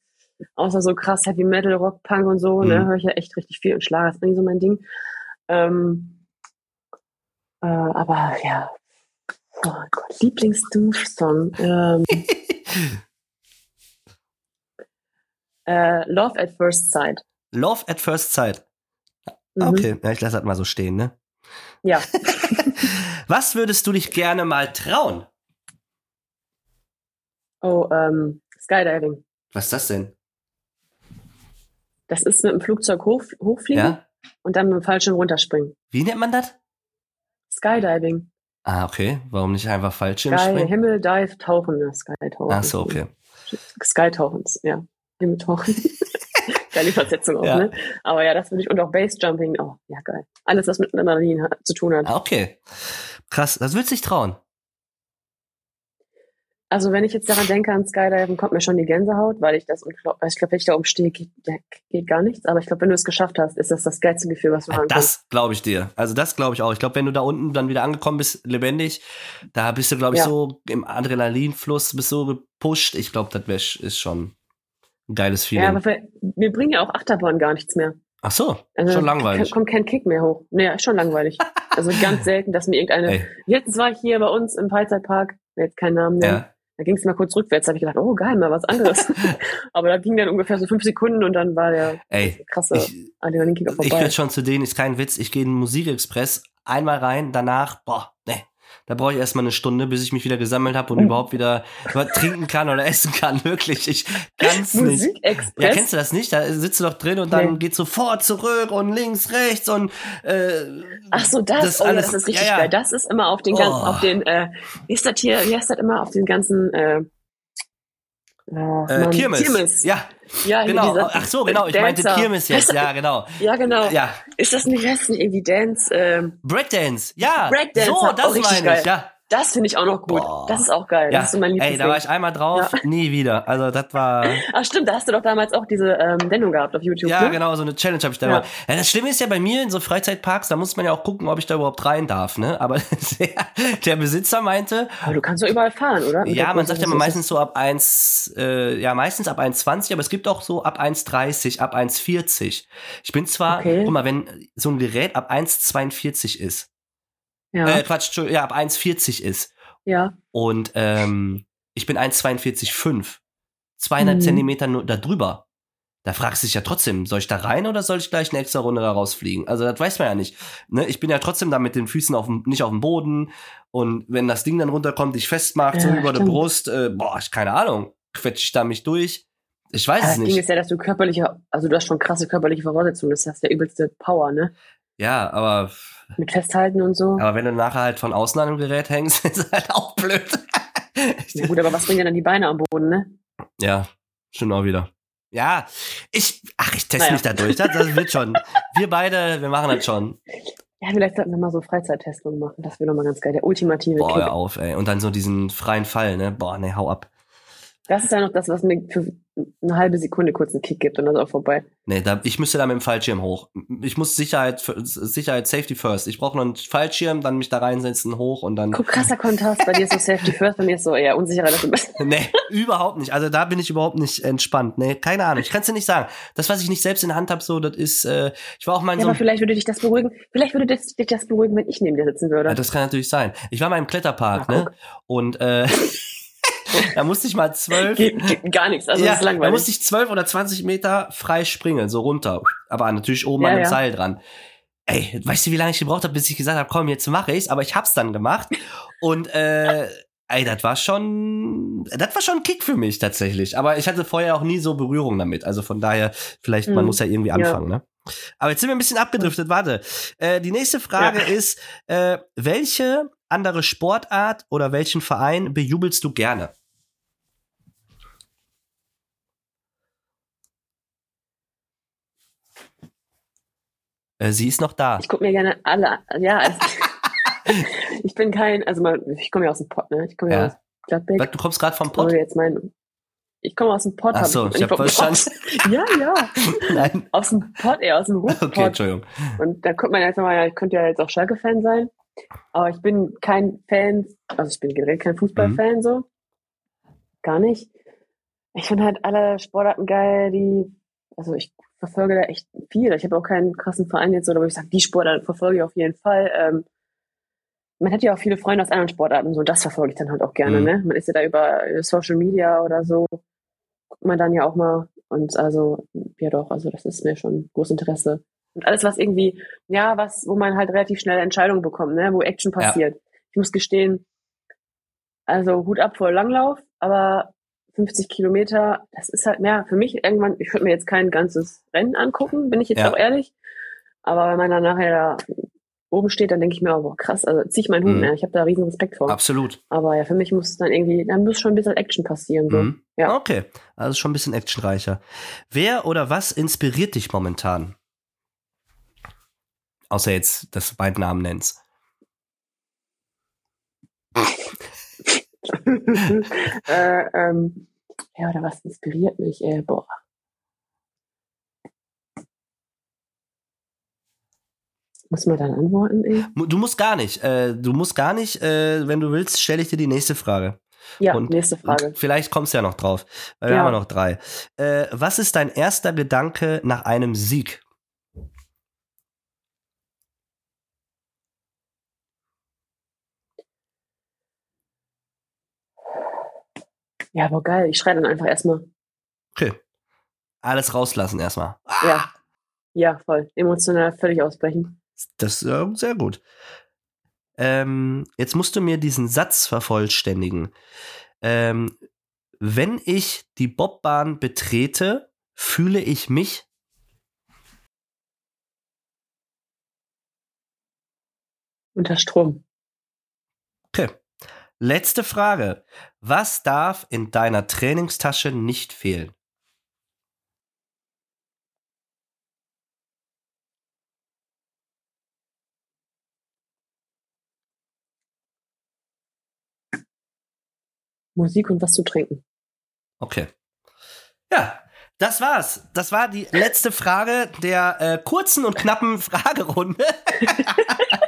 außer so krass Heavy Metal, Rock, Punk und so, ne, Mhm. höre ich ja echt richtig viel und Schlager ist irgendwie so mein Ding. Ähm, äh, aber ja, oh Gott, Lieblingsduschsong. Ähm, äh, Love at First Sight. Love at First Sight. Mhm. Okay, ja, ich lasse das mal so stehen, ne? Ja. Was würdest du dich gerne mal trauen? Oh, ähm, Skydiving. Was ist das denn? Das ist mit dem Flugzeug hoch, hochfliegen Ja? und dann mit dem Fallschirm runterspringen. Wie nennt man das? Skydiving. Ah, okay. Warum nicht einfach Fallschirm Sky, springen? Himmel, Dive, Tauchen. Ne? Skytauchen. Ach so, okay. Skytauchen, ja. Himmeltauchen. Geile Versetzung auch, Ja. ne? Aber ja, das würde ich, und auch Basejumping, oh, ja, geil. Alles, was mit Adrenalin zu tun hat. Ah, okay. Krass, das würdest du dich trauen. Also, wenn ich jetzt daran denke, an Skydiving, kommt mir schon die Gänsehaut, weil ich das, ich glaube, wenn ich da oben stehe, geht, geht gar nichts. Aber ich glaube, wenn du es geschafft hast, ist das das geilste Gefühl, was du haben kannst. das glaube ich dir. Also das glaube ich auch. Ich glaube, wenn du da unten dann wieder angekommen bist, lebendig, da bist du, glaube ich, Ja. so im Adrenalinfluss, bist so gepusht. Ich glaube, das ist schon ein geiles Feeling. Ja, aber wir, wir bringen ja auch Achterbahn gar nichts mehr. Ach so, Also, schon langweilig. Kommt kein Kick mehr hoch. Ist schon langweilig. Also ganz selten, dass mir irgendeine. Ey, Jetzt war ich hier bei uns im Freizeitpark, jetzt keinen Namen nennen. ja. Da ging es mal kurz rückwärts, habe ich gedacht, oh geil, mal was anderes. Aber da ging dann ungefähr so fünf Sekunden und dann war der Ey, krasse ich, Adrenalinkicker ich vorbei. gehöre schon zu denen, ist kein Witz. Ich gehe in den Musikexpress einmal rein, danach, boah, ne. Da brauche ich erstmal eine Stunde, bis ich mich wieder gesammelt habe und Mhm. überhaupt wieder was trinken kann oder essen kann. Wirklich, ich kann's nicht. Ja, kennst du das nicht? Da sitzt du doch drin und dann Nee. geht sofort zurück und links, rechts und äh, Ach so, das, Das oh, alles- das ist richtig ja, ja. geil. Das ist immer auf den ganzen, Oh. auf den, äh, wie ist das hier, wie heißt das immer, auf den ganzen, äh, oh, äh, Mann, Kirmes. Kirmes. Ja, Ja, genau. dieser Ach so, genau. Ich meinte Dancer. Kirmes jetzt. Das- Ja, genau. Ja, genau. Ja, Ist das nicht, heißt irgendwie Dance? Ähm, Breakdance. Ja, Breakdance, so, das meine geil. ich. Ja, das finde ich auch noch gut. Boah. Das ist auch geil. ja. Das ist so mein Ey, Lieblingsding. da war ich einmal drauf, nie wieder. Also das war. Ach stimmt, da hast du doch damals auch diese ähm, Sendung gehabt auf YouTube. Ja, ne? genau, so eine Challenge habe ich da Ja. mal. Ja, das Schlimme ist ja bei mir in so Freizeitparks, da muss man ja auch gucken, ob ich da überhaupt rein darf, ne? Aber der, der Besitzer meinte, Aber du kannst doch überall fahren, oder? Mit ja, man sagt ja immer meistens so ab 1, äh, ja, meistens ab 1,20, aber es gibt auch so ab 1,30, ab 1,40. Ich bin zwar, Okay. guck mal, wenn so ein Gerät ab 1,42 ist, Ja, äh, Quatsch, ja, ab 1,40 ist ja. und ähm, ich bin 1,42,5, 200 Mhm. Zentimeter nur da drüber. Da fragst du dich ja trotzdem, soll ich da rein oder soll ich gleich eine extra Runde da rausfliegen? Also das weiß man ja nicht. Ne? Ich bin ja trotzdem da mit den Füßen auf dem, nicht auf dem Boden und wenn das Ding dann runterkommt, dich festmacht, so Ja, über der. Brust, äh, boah, ich keine Ahnung, quetsche ich da mich durch? Ich weiß Aber es das Ding nicht. ist ja, dass du körperliche, also du hast schon krasse körperliche Voraussetzungen. Das heißt, der übelste Power, ne? Ja, aber, Mit Festhalten und so. aber wenn du nachher halt von außen an dem Gerät hängst, ist halt auch blöd. Ja, gut, aber was bringen denn dann die Beine am Boden, ne? Ja, schon auch wieder. Ja, ich, ach, ich teste Naja. mich da durch. Das, das wird schon. Wir beide, wir machen das schon. Ja, vielleicht sollten wir mal so Freizeittestungen machen. Das wäre doch mal ganz geil. Der ultimative Boah, Kick. hör auf, ey. Und dann so diesen freien Fall, ne? Boah, ne, hau ab. Das ist ja noch das, was mir für eine halbe Sekunde kurz einen Kick gibt und dann ist auch vorbei. Nee, da, ich müsste da mit dem Fallschirm hoch. Ich muss Sicherheit, Sicherheit, Safety first. Ich brauche noch einen Fallschirm, dann mich da reinsetzen, hoch und dann. Guck, krasser Kontrast. Bei dir ist so Safety First, bei mir ist so eher unsicherer, dass du bist. Nee, überhaupt nicht. Also da bin ich überhaupt nicht entspannt. Nee, keine Ahnung. Ich kann es dir nicht sagen. Das, was ich nicht selbst in der Hand habe, so, das ist, äh, ich war auch mal in Ja, so aber vielleicht würde dich das beruhigen. Vielleicht würde dich das beruhigen, wenn ich neben dir sitzen würde. Ja, das kann natürlich sein. Ich war mal im Kletterpark, Na, ne? Und äh, da musste ich mal zwölf. Gar nichts. Also ja, das ist da langweilig. musste ich zwölf oder 20 Meter frei springen, so runter. Aber natürlich oben Ja, an dem ja. Seil dran. Ey, weißt du, wie lange ich gebraucht habe, bis ich gesagt habe, komm, jetzt mache ich's, aber ich hab's dann gemacht. Und äh, Ey, das war schon, das war schon ein Kick für mich tatsächlich. Aber ich hatte vorher auch nie so Berührung damit. Also von daher, vielleicht, man Hm, muss ja irgendwie anfangen, ne? Aber jetzt sind wir ein bisschen abgedriftet. Warte. Äh, die nächste Frage ist, äh, welche andere Sportart oder welchen Verein bejubelst du gerne? Äh, sie ist noch da. Ich gucke mir gerne alle, ja, also, ich bin kein, also mal, ich komme ja aus dem Pott, ne? Ich komme ja, Ja. aus Gladbeck. Du kommst gerade vom Pott? jetzt mein, ich komme aus dem Pott. Ach so, ich hab vom verstanden. Ja, ja, Nein. aus dem Pott, eher aus dem Ruhrpott. Okay, Entschuldigung. Und da kommt man jetzt mal, ja, ich könnte ja jetzt auch Schalke-Fan sein, aber ich bin kein Fan, also ich bin generell kein Fußballfan Mhm. so. Gar nicht. Ich finde halt alle Sportarten geil, die, also ich verfolge da echt viel. Ich habe auch keinen krassen Verein jetzt, oder wo ich sage, die Sportart verfolge ich auf jeden Fall. Ähm, man hat ja auch viele Freunde aus anderen Sportarten, so das verfolge ich dann halt auch gerne, Mhm. ne? Man ist ja da über Social Media oder so, guckt man dann ja auch mal. Und also, ja doch, also das ist mir schon großes Interesse. Und alles, was irgendwie, ja, was, wo man halt relativ schnell Entscheidungen bekommt, ne, wo Action Ja. passiert. Ich muss gestehen, also Hut ab vor Langlauf, aber 50 Kilometer, das ist halt mehr für mich irgendwann, ich würde mir jetzt kein ganzes Rennen angucken, bin ich jetzt Ja. auch ehrlich. Aber wenn man dann nachher da oben steht, dann denke ich mir, oh, boah, krass, also zieh ich meinen Hut, Mhm. ne? ich habe da riesen Respekt vor. Absolut. Aber ja, für mich muss es dann irgendwie, dann muss schon ein bisschen Action passieren. So. Mhm. Ja. Okay, also schon ein bisschen actionreicher. Wer oder was inspiriert dich momentan? Außer jetzt, dass du beiden Namen nennst. äh, ähm, ja, oder was inspiriert mich? Äh, boah. Muss man dann antworten? Ey? Du musst gar nicht. Äh, du musst gar nicht. Äh, wenn du willst, stelle ich dir die nächste Frage. Ja, Und- nächste Frage. Vielleicht kommst du ja noch drauf. Wir Ja. haben noch drei. Äh, was ist dein erster Gedanke nach einem Sieg? Ja, aber geil. Ich schreie dann einfach erstmal. Okay. Alles rauslassen erstmal. Ja. Ja, voll. Emotional völlig ausbrechen. Das ist äh, sehr gut. Ähm, jetzt musst du mir diesen Satz vervollständigen. Ähm, wenn ich die Bobbahn betrete, fühle ich mich. Unter Strom. Letzte Frage. Was darf in deiner Trainingstasche nicht fehlen? Musik und was zu trinken. Okay. Ja, das war's. Das war die letzte Frage der äh, kurzen und knappen Fragerunde.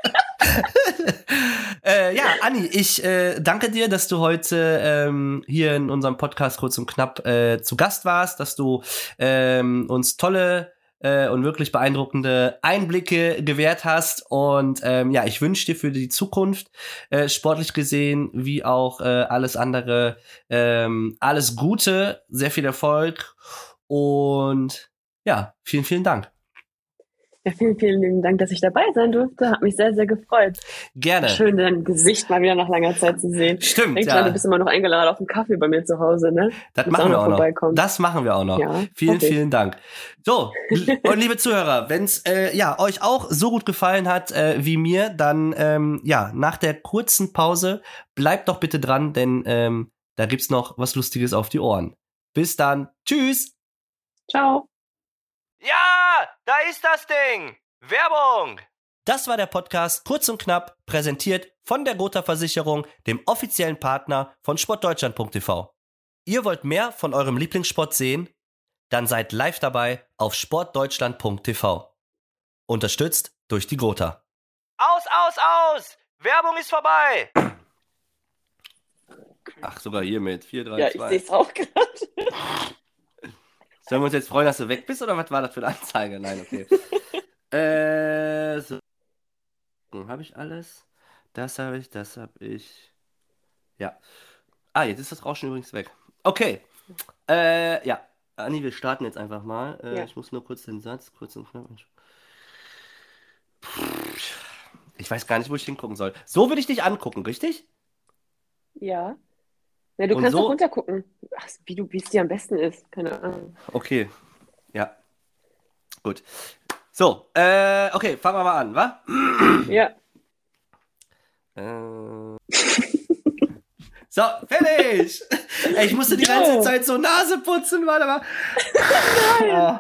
Anni, ich äh, danke dir, dass du heute ähm, hier in unserem Podcast kurz und knapp äh, zu Gast warst, dass du ähm, uns tolle äh, und wirklich beeindruckende Einblicke gewährt hast. Und ähm, ja, ich wünsche dir für die Zukunft, äh, sportlich gesehen, wie auch äh, alles andere, ähm, alles Gute, sehr viel Erfolg und ja, vielen, vielen Dank. Ja, vielen, vielen lieben Dank, dass ich dabei sein durfte. Hat mich sehr, sehr gefreut. Gerne. Schön, dein Gesicht mal wieder nach langer Zeit zu sehen. Stimmt, Denk ja. du bist immer noch eingeladen auf einen Kaffee bei mir zu Hause, ne? Das Musst machen wir auch noch. Das machen wir auch noch. Ja, vielen, vielen Dank. So, und liebe Zuhörer, wenn es äh, ja, euch auch so gut gefallen hat äh, wie mir, dann ähm, ja, nach der kurzen Pause bleibt doch bitte dran, denn ähm, da gibt's noch was Lustiges auf die Ohren. Bis dann. Tschüss. Ciao. Ja, da ist das Ding. Werbung. Das war der Podcast Kurz und Knapp, präsentiert von der Gotha Versicherung, dem offiziellen Partner von sportdeutschland.tv. Ihr wollt mehr von eurem Lieblingssport sehen? Dann seid live dabei auf sportdeutschland.tv. Unterstützt durch die Gotha. Aus, aus, aus. Werbung ist vorbei. Ach, sogar hier mit 4, 3, Ja, ich sehe es auch gerade. Sollen wir uns jetzt freuen, dass du weg bist oder was war das für eine Anzeige? Nein, okay. äh, so. Habe ich alles? Das habe ich, das habe ich. Ja. Ah, jetzt ist das Rauschen übrigens weg. Okay. Äh, ja. Anni, wir starten jetzt einfach mal. Äh, Ja. Ich muss nur kurz den Satz, kurz und knapp. Ich weiß gar nicht, wo ich hingucken soll. So würde ich dich angucken, richtig? Ja. Ja du Und kannst so- auch runtergucken. Ach, wie du, es dir am besten ist. Keine Ahnung. Okay. Ja. Gut. So, äh, okay, fangen wir mal an, wa? Ja. Äh. So, fertig! Ey, ich musste die ganze Zeit so Nase putzen, warte mal. Oh.